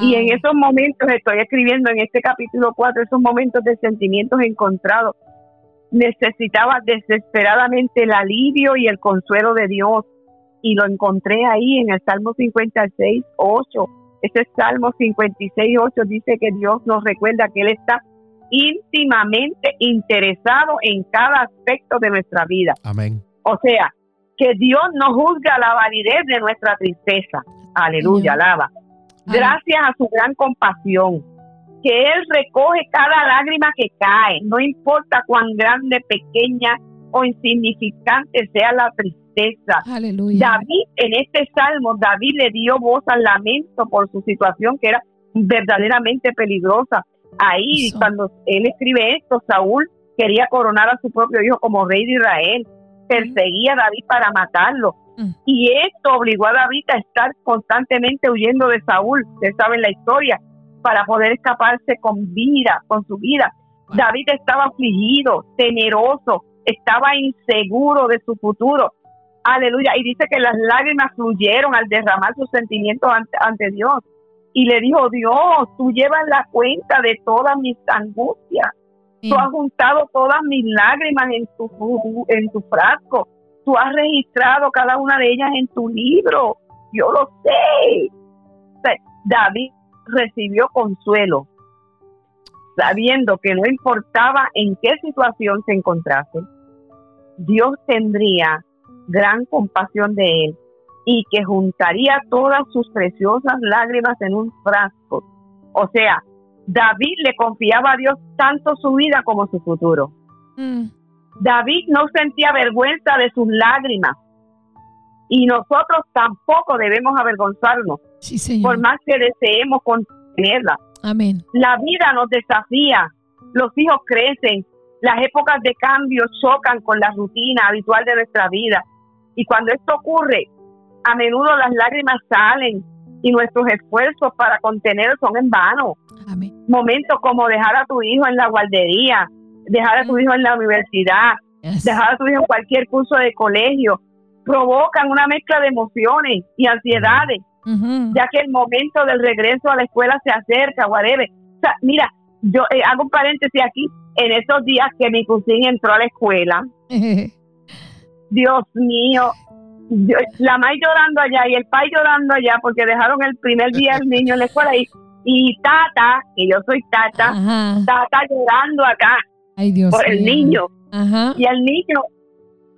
y en Wow. esos momentos estoy escribiendo en este capítulo 4, esos momentos de sentimientos encontrados. Necesitaba desesperadamente el alivio y el consuelo de Dios. Y lo encontré ahí en el Salmo 56, 8. Ese Salmo 56, 8 dice que Dios nos recuerda que Él está íntimamente interesado en cada aspecto de nuestra vida. Amén. O sea, que Dios no juzga la validez de nuestra tristeza. Aleluya, Señor. Gracias a su gran compasión, que Él recoge cada lágrima que cae, no importa cuán grande, pequeña o insignificante sea la tristeza. Aleluya. David, en este salmo, David le dio voz al lamento por su situación que era verdaderamente peligrosa. Ahí, Eso. cuando él escribe esto, Saúl quería coronar a su propio hijo como rey de Israel. Perseguía a David para matarlo. Mm. Y esto obligó a David a estar constantemente huyendo de Saúl. Ustedes saben la historia, para poder escaparse con vida, con su vida. Wow. David estaba afligido, temeroso, estaba inseguro de su futuro. Aleluya. Y dice que las lágrimas fluyeron al derramar sus sentimientos ante, ante Dios. Y le dijo, Dios, tú llevas la cuenta de todas mis angustias. Sí. Tú has juntado todas mis lágrimas en tu, en tu frasco. Tú has registrado cada una de ellas en tu libro. Yo lo sé. David recibió consuelo, sabiendo que no importaba en qué situación se encontrase, Dios tendría gran compasión de él y que juntaría todas sus preciosas lágrimas en un frasco. O sea, David le confiaba a Dios tanto su vida como su futuro. Mm, David no sentía vergüenza de sus lágrimas. Y nosotros tampoco debemos avergonzarnos, Sí, por más que deseemos contenerla. Amén. La vida nos desafía, los hijos crecen, las épocas de cambio chocan con la rutina habitual de nuestra vida. Y cuando esto ocurre, a menudo las lágrimas salen y nuestros esfuerzos para contener son en vano. Amén. Momentos como dejar a tu hijo en la guardería, dejar a tu hijo en la universidad, dejar a tu hijo en cualquier curso de colegio, provocan una mezcla de emociones y ansiedades ya que el momento del regreso a la escuela se acerca, whatever. O sea, mira, yo eh, hago un paréntesis aquí, en esos días que mi cocina entró a la escuela, [laughs] Dios mío, yo- la May llorando allá y el pai llorando allá porque dejaron el primer día el niño en la escuela y, y Tata, que yo soy Tata, Ajá. Tata llorando acá Ay, Dios por el niño Ajá. y el niño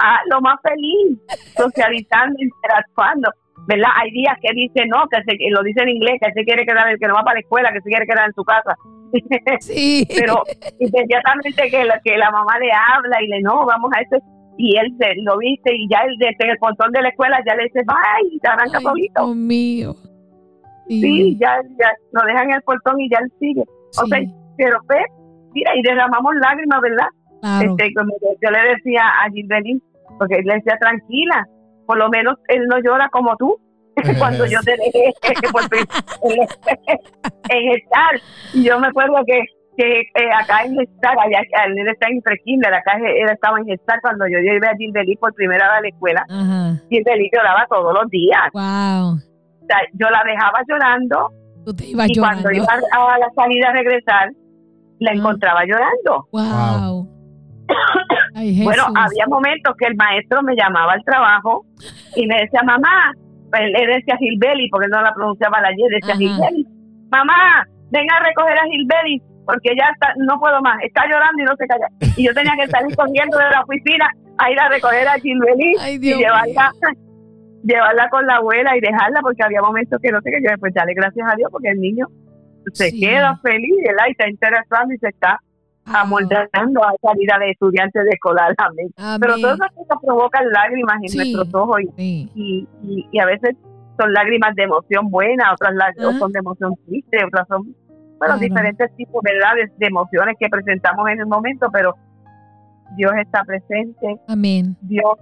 ah, lo más feliz, socializando, interactuando. ¿Verdad? Hay días que dice no, que se, lo dice en inglés, que se quiere quedar, que no va para la escuela, que se quiere quedar en su casa. [laughs] Sí. Pero inmediatamente que la, que la mamá le habla y le no, vamos a eso, y él se, lo viste y ya él desde el portón de la escuela ya le dice, bye, y te arranca solito. Dios mío. Sí, ya, ya lo dejan en el portón y ya él sigue. O Sí, sea, pero pues, mira, y derramamos lágrimas, ¿verdad? claro. Este, como yo, le decía a Gilberly, porque él le decía, tranquila, por lo menos él no llora como tú. [laughs] Cuando yo te dejé [laughs] en, [laughs] estar. Y yo me acuerdo que, que eh, acá en Gestar, allá él está en prekinder, acá él estaba en Gestar cuando yo llevé a Gilberly por primera vez a la escuela. Gilberly lloraba todos los días. Wow. O sea, yo la dejaba llorando Tú te ibas y llorando. cuando iba a la salida a regresar, la Ah. encontraba llorando. Wow. [coughs] Ay. Bueno, había momentos que el maestro me llamaba al trabajo y me decía, mamá, él, él decía Gilbeli, porque no la pronunciaba la Y, decía. Gilbeli, mamá, venga a recoger a Gilbeli, porque ya está, no puedo más, está llorando y no se calla. Y yo tenía que salir [laughs] corriendo de la oficina a ir a recoger a Gilbeli Ay, y llevarla, llevarla con la abuela y dejarla, porque había momentos que no sé qué, yo después dale gracias a Dios, porque el niño se Sí. queda feliz, ¿verdad? Y está interesando y se está amoldando a esa vida de estudiante de escolar. Amén. Amén. Pero todas esas cosas provocan lágrimas en Sí. nuestros ojos y, Sí. y, y- y a veces son lágrimas de emoción buena, otras lágrimas Ah. son de emoción triste, otras son, bueno, Claro. diferentes tipos ¿verdad? De, de emociones que presentamos en el momento, pero Dios está presente, Amén. Dios,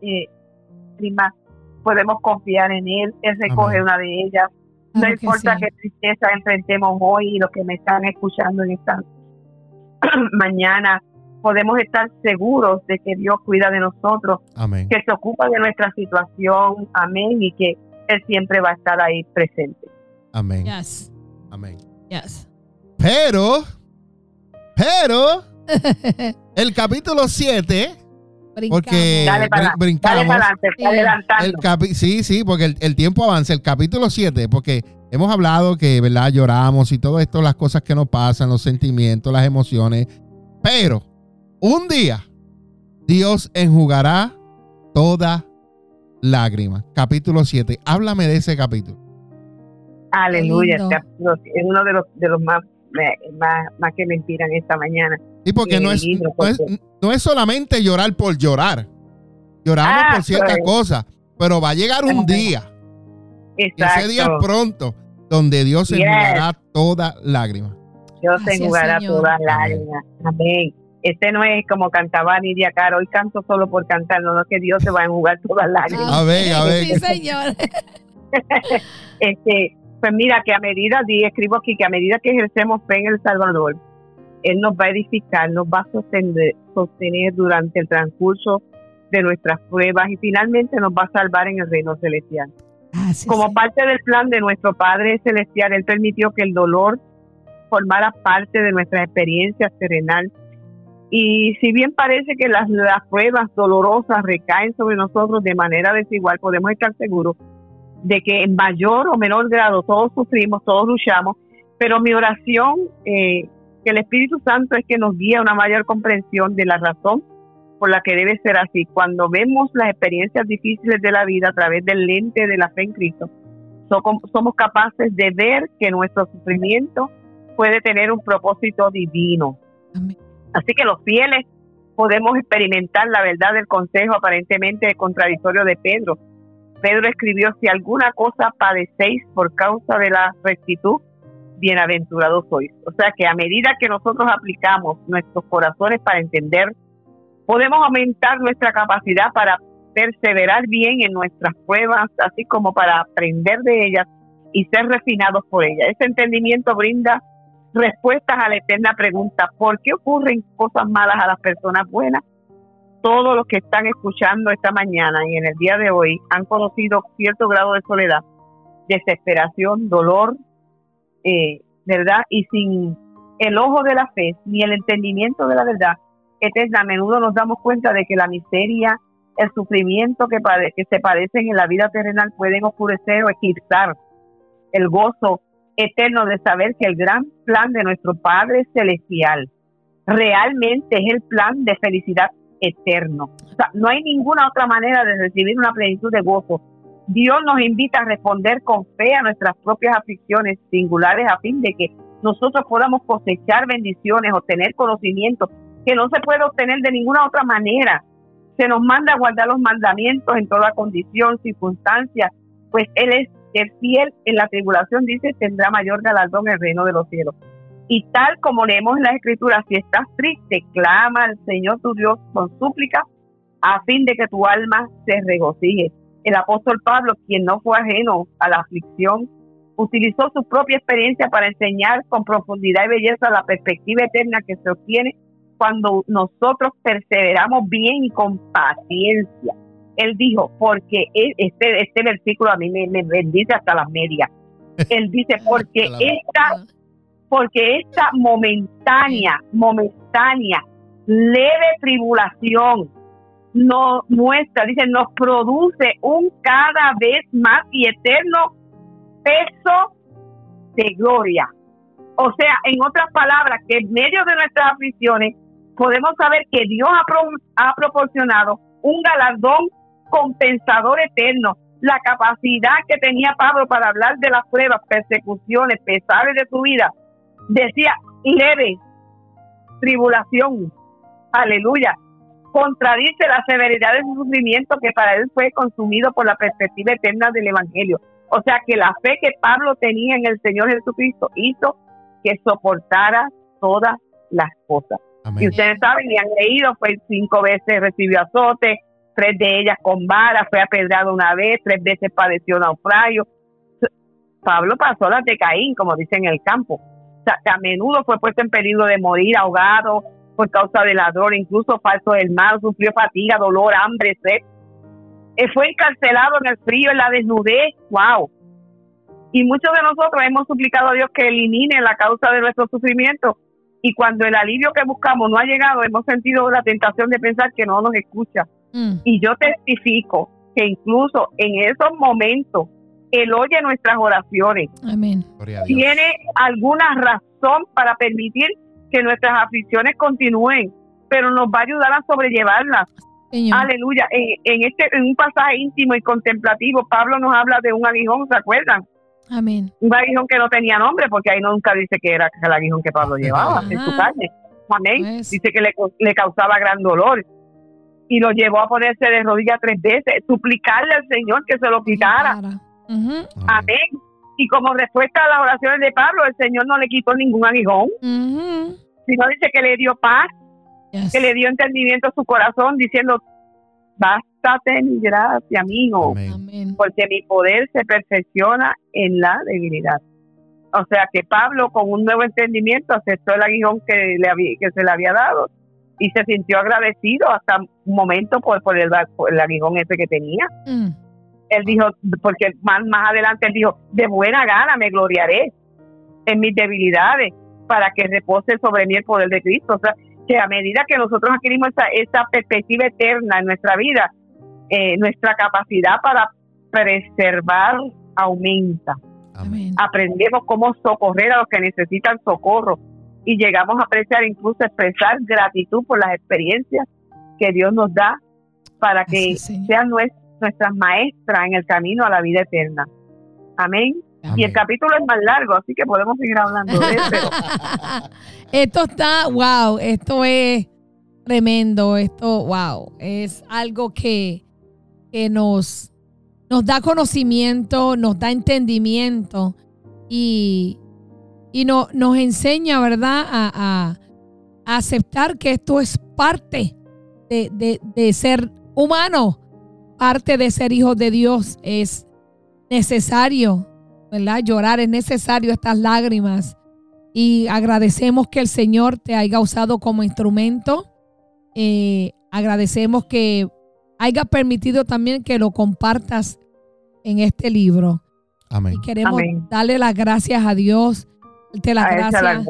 eh, prima, podemos confiar en Él, Él recoge Amén. una de ellas. No Claro que importa sí. qué tristeza enfrentemos hoy y los que me están escuchando en esta [clears throat] mañana, podemos estar seguros de que Dios cuida de nosotros, Amén. que se ocupa de nuestra situación, amén, y que Él siempre va a estar ahí presente. Amén. Yes. Amén. Yes. Pero, pero, [laughs] el capítulo 7, porque Dale para Dale brincamos. para adelante. El sí, sí, porque el, el tiempo avanza. El capítulo 7, porque hemos hablado que, ¿verdad? Lloramos y todo esto, las cosas que nos pasan, los sentimientos, las emociones. Pero un día Dios enjugará toda lágrima. Capítulo 7. Háblame de ese capítulo. Aleluya, este es uno de los, de los más, más, más que me inspiran esta mañana. Sí, porque Sí, no es, no, es, porque- no es solamente llorar por llorar. Lloramos Ah, por ciertas pues. cosas, pero va a llegar un día, Exacto. ese día es pronto, donde Dios Yes. enjugará toda lágrima. Dios enjugará todas las Amén. lágrimas. Amén. Este no es como cantaba Nidia Caro, hoy canto solo por cantar, no, no es que Dios te va a enjugar todas las lágrimas. [laughs] A ver, a ver. Sí, señor. [laughs] Este, pues mira que a medida, di, escribo aquí, que a medida que ejercemos fe en el Salvador, Él nos va a edificar, nos va a sostener, sostener durante el transcurso de nuestras pruebas y finalmente nos va a salvar en el reino celestial. Gracias, Como parte del plan de nuestro Padre Celestial, Él permitió que el dolor formara parte de nuestra experiencia terrenal. Y si bien parece que las, las pruebas dolorosas recaen sobre nosotros de manera desigual, podemos estar seguros de que en mayor o menor grado todos sufrimos, todos luchamos, pero mi oración, eh, que el Espíritu Santo es que nos guíe a una mayor comprensión de la razón por la que debe ser así. Cuando vemos las experiencias difíciles de la vida a través del lente de la fe en Cristo, so- somos capaces de ver que nuestro sufrimiento puede tener un propósito divino. Así que los fieles podemos experimentar la verdad del consejo aparentemente contradictorio de Pedro. Pedro escribió, si alguna cosa padecéis por causa de la rectitud, bienaventurados sois. O sea que a medida que nosotros aplicamos nuestros corazones para entender, podemos aumentar nuestra capacidad para perseverar bien en nuestras pruebas, así como para aprender de ellas y ser refinados por ellas. Ese entendimiento brinda respuestas a la eterna pregunta, ¿por qué ocurren cosas malas a las personas buenas? Todos los que están escuchando esta mañana y en el día de hoy han conocido cierto grado de soledad, desesperación, dolor, eh, ¿verdad? Y sin el ojo de la fe ni el entendimiento de la verdad eterna, a menudo nos damos cuenta de que la miseria, el sufrimiento que, se padecen en la vida terrenal pueden oscurecer o eclipsar el gozo eterno de saber que el gran plan de nuestro Padre Celestial realmente es el plan de felicidad eterno. O sea, no hay ninguna otra manera de recibir una plenitud de gozo. Dios nos invita a responder con fe a nuestras propias aflicciones singulares a fin de que nosotros podamos cosechar bendiciones, obtener conocimiento que no se puede obtener de ninguna otra manera. Se nos manda a guardar los mandamientos en toda condición, circunstancia, pues Él es el fiel en la tribulación, dice, tendrá mayor galardón en el reino de los cielos. Y tal como leemos en la escritura, si estás triste, clama al Señor tu Dios con súplica a fin de que tu alma se regocije. El apóstol Pablo, quien no fue ajeno a la aflicción, utilizó su propia experiencia para enseñar con profundidad y belleza la perspectiva eterna que se obtiene cuando nosotros perseveramos bien y con paciencia él dijo, porque e, este, este versículo a mí me, bendice hasta las medias. Él dice, [laughs] porque esta, porque esta momentánea, momentánea, leve tribulación nos muestra, dice, nos produce un cada vez más y eterno peso de gloria. O sea, en otras palabras, que en medio de nuestras aflicciones podemos saber que Dios ha, ha proporcionado un galardón compensador eterno. La capacidad que tenía Pablo para hablar de las pruebas, persecuciones, pesares de su vida, decía leve, tribulación, aleluya, contradice la severidad de su sufrimiento que para él fue consumido por la perspectiva eterna del Evangelio. O sea que la fe que Pablo tenía en el Señor Jesucristo hizo que soportara todas las cosas. Y ustedes saben y han leído, pues cinco veces recibió azote, tres de ellas con vara, fue apedrado una vez, tres veces padeció naufragio. Pablo pasó las de Caín, como dice en el campo. A menudo fue puesto en peligro de morir ahogado por causa del ladrón, incluso falso del mal, sufrió fatiga, dolor, hambre, sed. Eh, fue encarcelado en el frío, en la desnudez, wow. Y muchos de nosotros hemos suplicado a Dios que elimine la causa de nuestro sufrimiento. Y cuando el alivio que buscamos no ha llegado, hemos sentido la tentación de pensar que no nos escucha Mm. Y yo testifico que incluso en esos momentos Él oye nuestras oraciones. Amén. Tiene alguna razón para permitir que nuestras aflicciones continúen, pero nos va a ayudar a sobrellevarlas. Aleluya. En, este en un pasaje íntimo y contemplativo, Pablo nos habla de un aguijón, ¿se acuerdan? Amén. Un aguijón que no tenía nombre, porque ahí nunca dice que era el aguijón que Pablo llevaba en su carne. Amén. Pues. Dice que le, le causaba gran dolor y lo llevó a ponerse de rodillas tres veces, suplicarle al Señor que se lo quitara. Amén. Y como respuesta a las oraciones de Pablo, el Señor no le quitó ningún aguijón, sino dice que le dio paz, que le dio entendimiento a su corazón, diciendo, bástate mi gracia, amigo, porque mi poder se perfecciona en la debilidad. O sea que Pablo, con un nuevo entendimiento, aceptó el aguijón que, le había, que se le había dado y se sintió agradecido hasta un momento por, por, el, el aguijón ese que tenía. Mm. Él dijo, porque más, más adelante él dijo, de buena gana me gloriaré en mis debilidades para que repose sobre mí el poder de Cristo. O sea, que a medida que nosotros adquirimos esa, esa perspectiva eterna en nuestra vida, eh, nuestra capacidad para preservar aumenta. Aprendemos cómo socorrer a los que necesitan socorro y llegamos a apreciar, incluso expresar gratitud por las experiencias que Dios nos da para que sean nuestras maestras en el camino a la vida eterna. Amén. Y el capítulo es más largo, así que podemos seguir hablando de eso. [laughs] esto está, wow, esto es tremendo. Esto, wow, es algo que, que nos, nos da conocimiento, nos da entendimiento y, y no, nos enseña, ¿verdad?, a, a- a aceptar que esto es parte de, de- de ser humano, parte de ser hijos de Dios. Es necesario, ¿verdad? Llorar es necesario estas lágrimas. Y agradecemos que el Señor te haya usado como instrumento. Eh, agradecemos que haya permitido también que lo compartas en este libro. Amén. Y queremos Amén. darle las gracias a Dios, darte las A esa la gracias.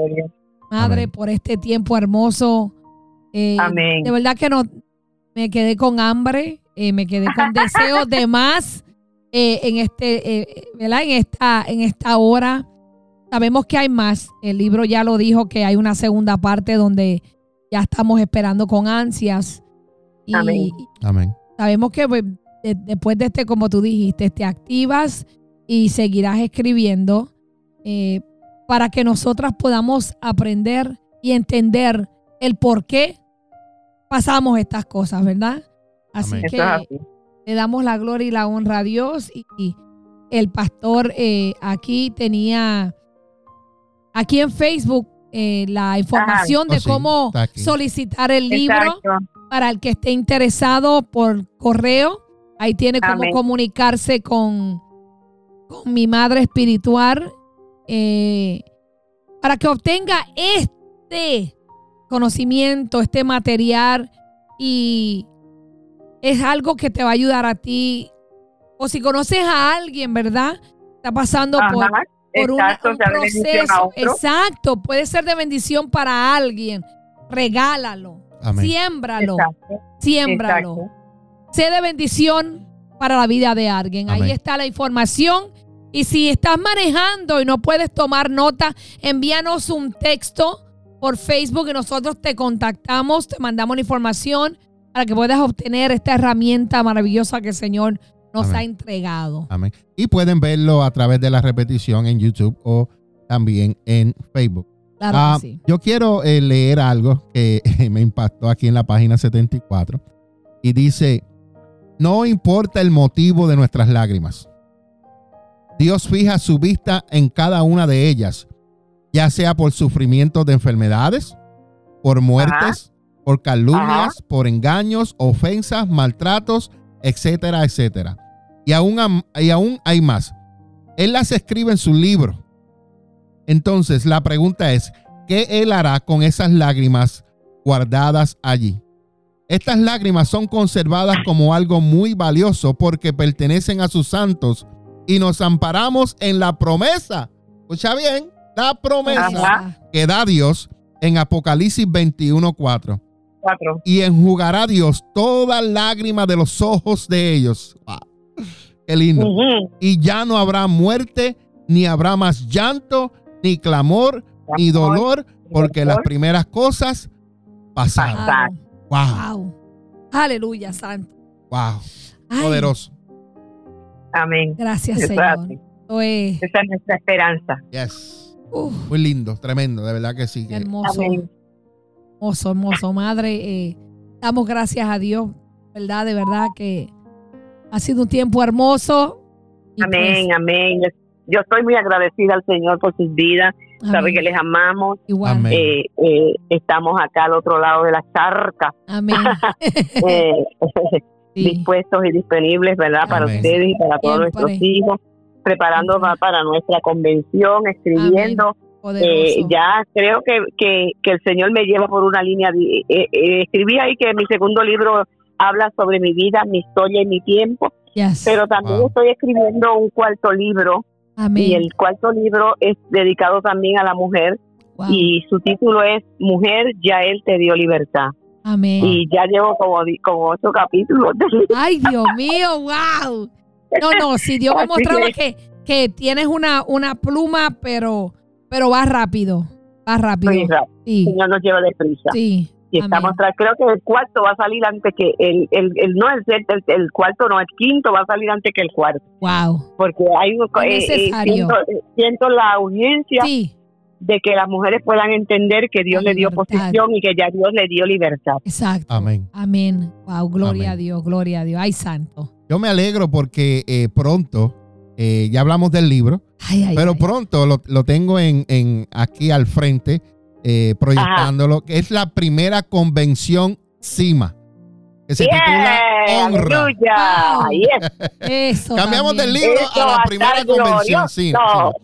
Madre, Amén. por este tiempo hermoso. Eh, Amén. De verdad que no me quedé con hambre, eh, me quedé con deseos de más eh, en este, eh, ¿verdad? En esta, en esta hora. Sabemos que hay más. El libro ya lo dijo que hay una segunda parte donde ya estamos esperando con ansias. Y Amén. Amén. sabemos que pues, de- después de este, como tú dijiste, te activas y seguirás escribiendo eh, para que nosotras podamos aprender y entender el por qué pasamos estas cosas, ¿verdad? Así Amén. que así. le damos la gloria y la honra a Dios. Y, y el pastor eh, aquí tenía, aquí en Facebook, eh, la información Oh, de sí, cómo solicitar el libro Exacto. para el que esté interesado por correo. Ahí tiene cómo Amén. comunicarse con, con mi madre espiritual eh, para que obtenga este conocimiento, este material y es algo que te va a ayudar a ti. O si conoces a alguien, ¿verdad? Está pasando por, Ajá, por una- exacto, un proceso. Exacto, puede ser de bendición para alguien. Regálalo, Amén. siémbralo, Exacto, siémbralo. exacto. Sé de bendición para la vida de alguien. Ahí está la información. Y si estás manejando y no puedes tomar nota, envíanos un texto por Facebook y nosotros te contactamos, te mandamos la información para que puedas obtener esta herramienta maravillosa que el Señor nos Amén. ha entregado. Amén. Y pueden verlo a través de la repetición en YouTube o también en Facebook. Claro Ah, que sí. Yo quiero eh, leer algo que [laughs] me impactó aquí en la página 74 y dice, no importa el motivo de nuestras lágrimas. Dios fija su vista en cada una de ellas, ya sea por sufrimientos de enfermedades, por muertes, por calumnias, por engaños, ofensas, maltratos, etcétera, etcétera. Y aún, y aún hay más. Él las escribe en su libro. Entonces, la pregunta es, ¿qué él hará con esas lágrimas guardadas allí? Estas lágrimas son conservadas como algo muy valioso porque pertenecen a sus santos y nos amparamos en la promesa. Escucha bien, la promesa Ajá. que da Dios en Apocalipsis 21:4 Cuatro. y enjugará Dios toda lágrima de los ojos de ellos. Wow. Qué lindo. Y ya no habrá muerte, ni habrá más llanto, ni clamor, ni dolor, porque las primeras cosas pasaron. Pasaron. Wow, Wow. Aleluya, santo. wow, Ay, poderoso. Amén. Gracias, Señor. Esa es nuestra esperanza. Yes. uf, Muy lindo, tremendo, de verdad que sí. hermoso. Amén. Hermoso, hermoso. Madre, eh, damos gracias a Dios, ¿verdad? De verdad que ha sido un tiempo hermoso. Amén, pues, amén. Yo estoy muy agradecida al Señor por sus vidas. Sabe amén. que les amamos. Igual. Amén. Eh, eh, estamos acá al otro lado de la charca, Amén. [laughs] [laughs] eh, [laughs] Sí. dispuestos y disponibles, ¿verdad? Para Amén. ustedes y para todos Siempre. nuestros hijos. Pa- para nuestra convención, escribiendo. Poderoso. Eh, ya creo que, que, que el Señor me lleva por una línea. eh, eh, escribí ahí que mi segundo libro habla sobre mi vida, mi historia y mi tiempo, Yes. pero también Wow. estoy escribiendo un cuarto libro Amén. y el cuarto libro es dedicado también a la mujer Wow. y su título es Mujer, ya Él te dio libertad. Amén. Y ya llevo como, como ocho capítulos. Ay, Dios mío, wow. No, no, si Dios me [laughs] mostraba que- que, que tienes una, una pluma, pero, pero va rápido. Va rápido. Sí, Señor nos lleva deprisa. sí. Y estamos tras- creo que el cuarto va a salir antes que el, el, el no el, el, el cuarto no el quinto va a salir antes que el cuarto Wow. porque hay un- eh, eh, necesario. siento, siento la urgencia Sí, de que las mujeres puedan entender que Dios le dio posición y que ya Dios le dio libertad. Exacto. Amén. Amén. Wow, gloria Amén. a Dios, gloria a Dios. Ay, santo. Yo me alegro porque eh, pronto, eh, ya hablamos del libro, Ay, ay, pero ay. pronto lo, lo tengo en, en aquí al frente, eh, proyectándolo, que es la primera convención CIMA, que se ¡Bien! titula Honra. Yes. Eso. Cambiamos del libro Eso a la primera convención. Sí.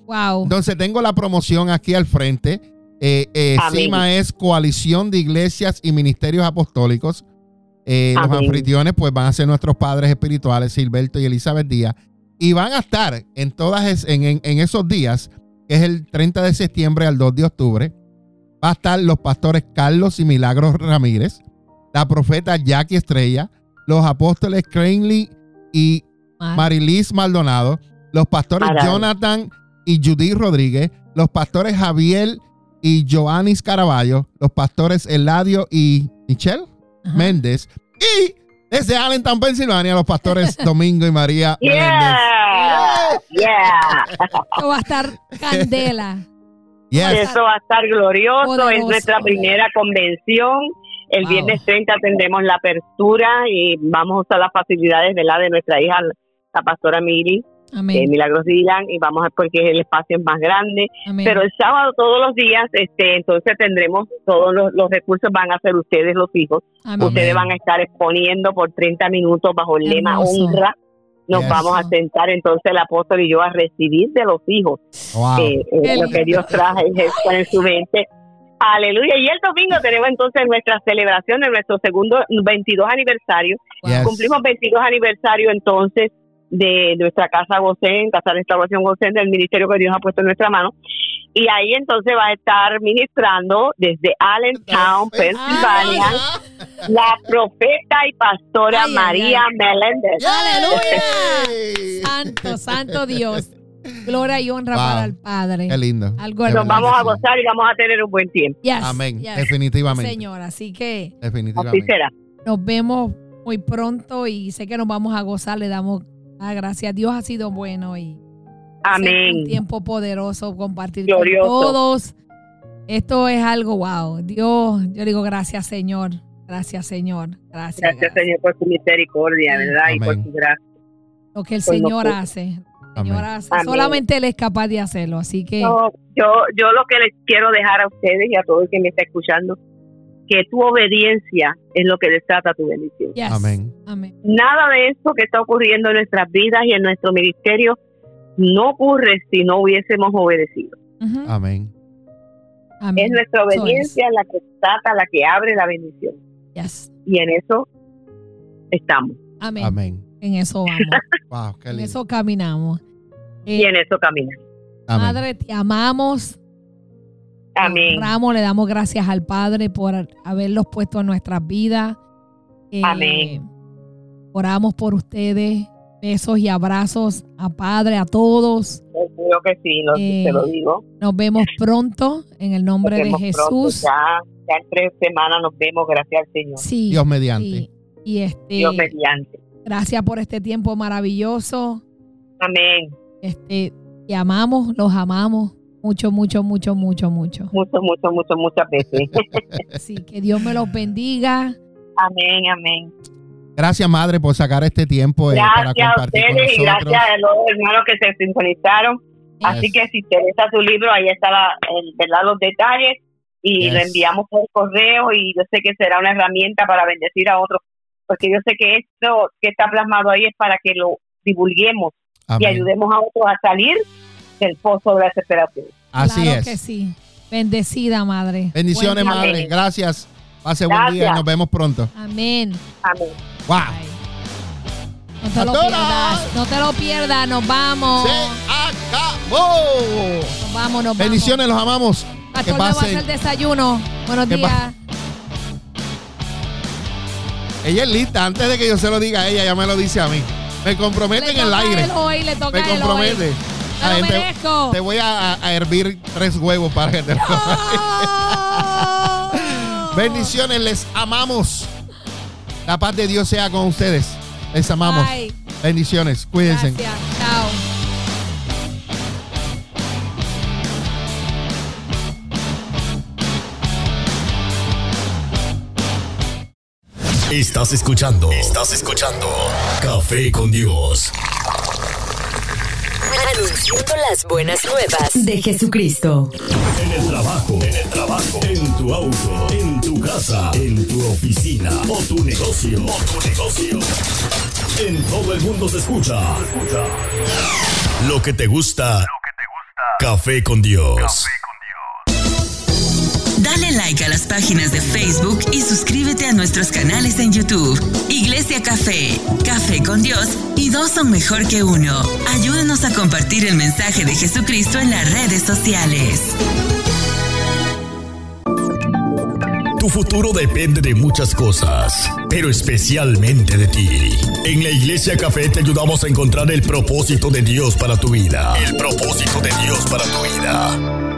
Wow. Entonces tengo la promoción aquí al frente. Eh, eh. CIMA es Coalición de Iglesias y Ministerios Apostólicos. Eh, los anfitriones pues van a ser nuestros padres espirituales, Silberto y Elizabeth Díaz. Y van a estar en todas es- en, en- en esos días, que es el 30 de septiembre al 2 de octubre. Va a estar los pastores Carlos y Milagros Ramírez, la profeta Jackie Estrella, los apóstoles Cranley y. Marilis Maldonado, los pastores. Jonathan y Judith Rodríguez, los pastores Javier y Joanis Caraballo, los pastores Eladio y Michelle Ajá. Méndez y desde Allentown, Pensilvania, los pastores [laughs] Domingo y María Méndez. Yeah. Yeah. Esto va a estar candela. Yes. Eso va a estar glorioso. Poderoso. Es nuestra primera convención. El Wow. viernes 30 tendremos la apertura y vamos a usar las facilidades de la de nuestra hija, la pastora Miri, de Amén. Milagros Dylan, y vamos a porque el espacio es más grande. Amén. Pero el sábado todos los días, este, entonces tendremos todos los, los recursos van a ser ustedes los hijos. Amén. Ustedes van a estar exponiendo por 30 minutos bajo el lema Hermoso. honra. Nos Yes. vamos a sentar entonces el apóstol y yo a recibir de los hijos Wow. eh, eh, lo que Dios traje está en su mente. Aleluya. Y el domingo tenemos entonces nuestra celebración de nuestro segundo 22 aniversario. Yes. Cumplimos 22 aniversario entonces de nuestra casa Gosén, Casa de Restauración Gosén, del ministerio que Dios ha puesto en nuestra mano. Y ahí entonces va a estar ministrando desde Allentown, Pensilvania, la profeta y pastora Ay, María ay. Meléndez. Yay. Santo, santo Dios. Gloria y honra Wow. para el Padre. Qué lindo. Algo Nos vamos a gozar y vamos a tener un buen tiempo. Yes, Amén. yes. Definitivamente. Señor, así que Así Definitivamente. será. nos vemos muy pronto y sé que nos vamos a gozar. Le damos las gracias. Dios ha sido bueno y un Amén. tiempo poderoso compartir Glorioso. con todos. Esto es algo wow. Dios, yo digo gracias, Señor. Gracias, Señor. Gracias. Gracias, Señor, por su misericordia, ¿verdad? Y por su gracia. Lo que el Por Señor nosotros. hace. Señor Amén. hace. Amén. Solamente Él es capaz de hacerlo. Así que No, yo, yo lo que les quiero dejar a ustedes y a todo el que me está escuchando, que tu obediencia es lo que desata tu bendición. yes. Amén. Amén. Nada de esto que está ocurriendo en nuestras vidas y en nuestro ministerio no ocurre si no hubiésemos obedecido. Amén. Amén. Es nuestra es. obediencia la que desata, la que abre la bendición. Yes. Y en eso estamos. Amén. Amén. En eso vamos. [laughs] Wow, qué en eso caminamos. Eh, Y en eso caminamos. Amén. Padre, te amamos. Amén. honramos, le damos gracias al Padre por haberlos puesto en nuestras vidas. Eh, Amén. Oramos por ustedes. Besos y abrazos a Padre, a todos. Creo que sí, Eh, te lo digo. Nos vemos pronto en el nombre de Nos vemos pronto, Jesús. Ya, ya en tres semanas nos vemos, gracias al Señor. Sí, Dios mediante. Y este, Dios mediante. gracias por este tiempo maravilloso. Amén. Este, te amamos, los amamos mucho, mucho, mucho, mucho, mucho. Mucho, mucho, mucho, muchas veces. [laughs] Así que Dios me los bendiga. amén, amén. Gracias, Madre, por sacar este tiempo eh, para Gracias a con ustedes y gracias a los hermanos que se sintonizaron. Así que si interesa su libro, ahí está la, el- ¿verdad? los detalles y Yes. lo enviamos por correo y yo sé que será una herramienta para bendecir a otros, porque yo sé que esto que está plasmado ahí es para que lo divulguemos y ayudemos a otros a salir del pozo de la desesperación. Así claro es. que sí. Bendecida, Madre. Bendiciones, Buen. Madre. Amén. Gracias. Pase buen día y nos vemos pronto. Amén. Amén. Wow. Ay. No te lo pierdas. No te lo pierdas. Nos vamos. Se acabó. Nos vamos, nos Bendiciones, los amamos. vamos. Que Pastor, me va a hacer pasen. el desayuno. Buenos Que días. Ella es lista. Antes de que yo se lo diga a ella, ya me lo dice a mí. Me compromete Le en el aire. él hoy, le toca Me hoy. Ah, te, voy a, hervir tres huevos para que te lo no. [laughs] Bendiciones, les amamos. La paz de Dios sea con ustedes. Les amamos. Bendiciones. Cuídense. Gracias. Chao. Estás escuchando. Estás escuchando. Café con Dios. Anunciando las buenas nuevas de Jesucristo. En el trabajo, en el trabajo, en tu auto, en tu casa, en tu oficina o tu negocio, o tu negocio. En todo el mundo se escucha. Escucha. Lo que te gusta. Lo que te gusta. Café con Dios. Dale like a las páginas de Facebook y suscríbete a nuestros canales en YouTube. Iglesia Café, Café con Dios y dos son mejor que uno. Ayúdanos a compartir el mensaje de Jesucristo en las redes sociales. Tu futuro depende de muchas cosas, pero especialmente de ti. En la Iglesia Café te ayudamos a encontrar el propósito de Dios para tu vida. El propósito de Dios para tu vida.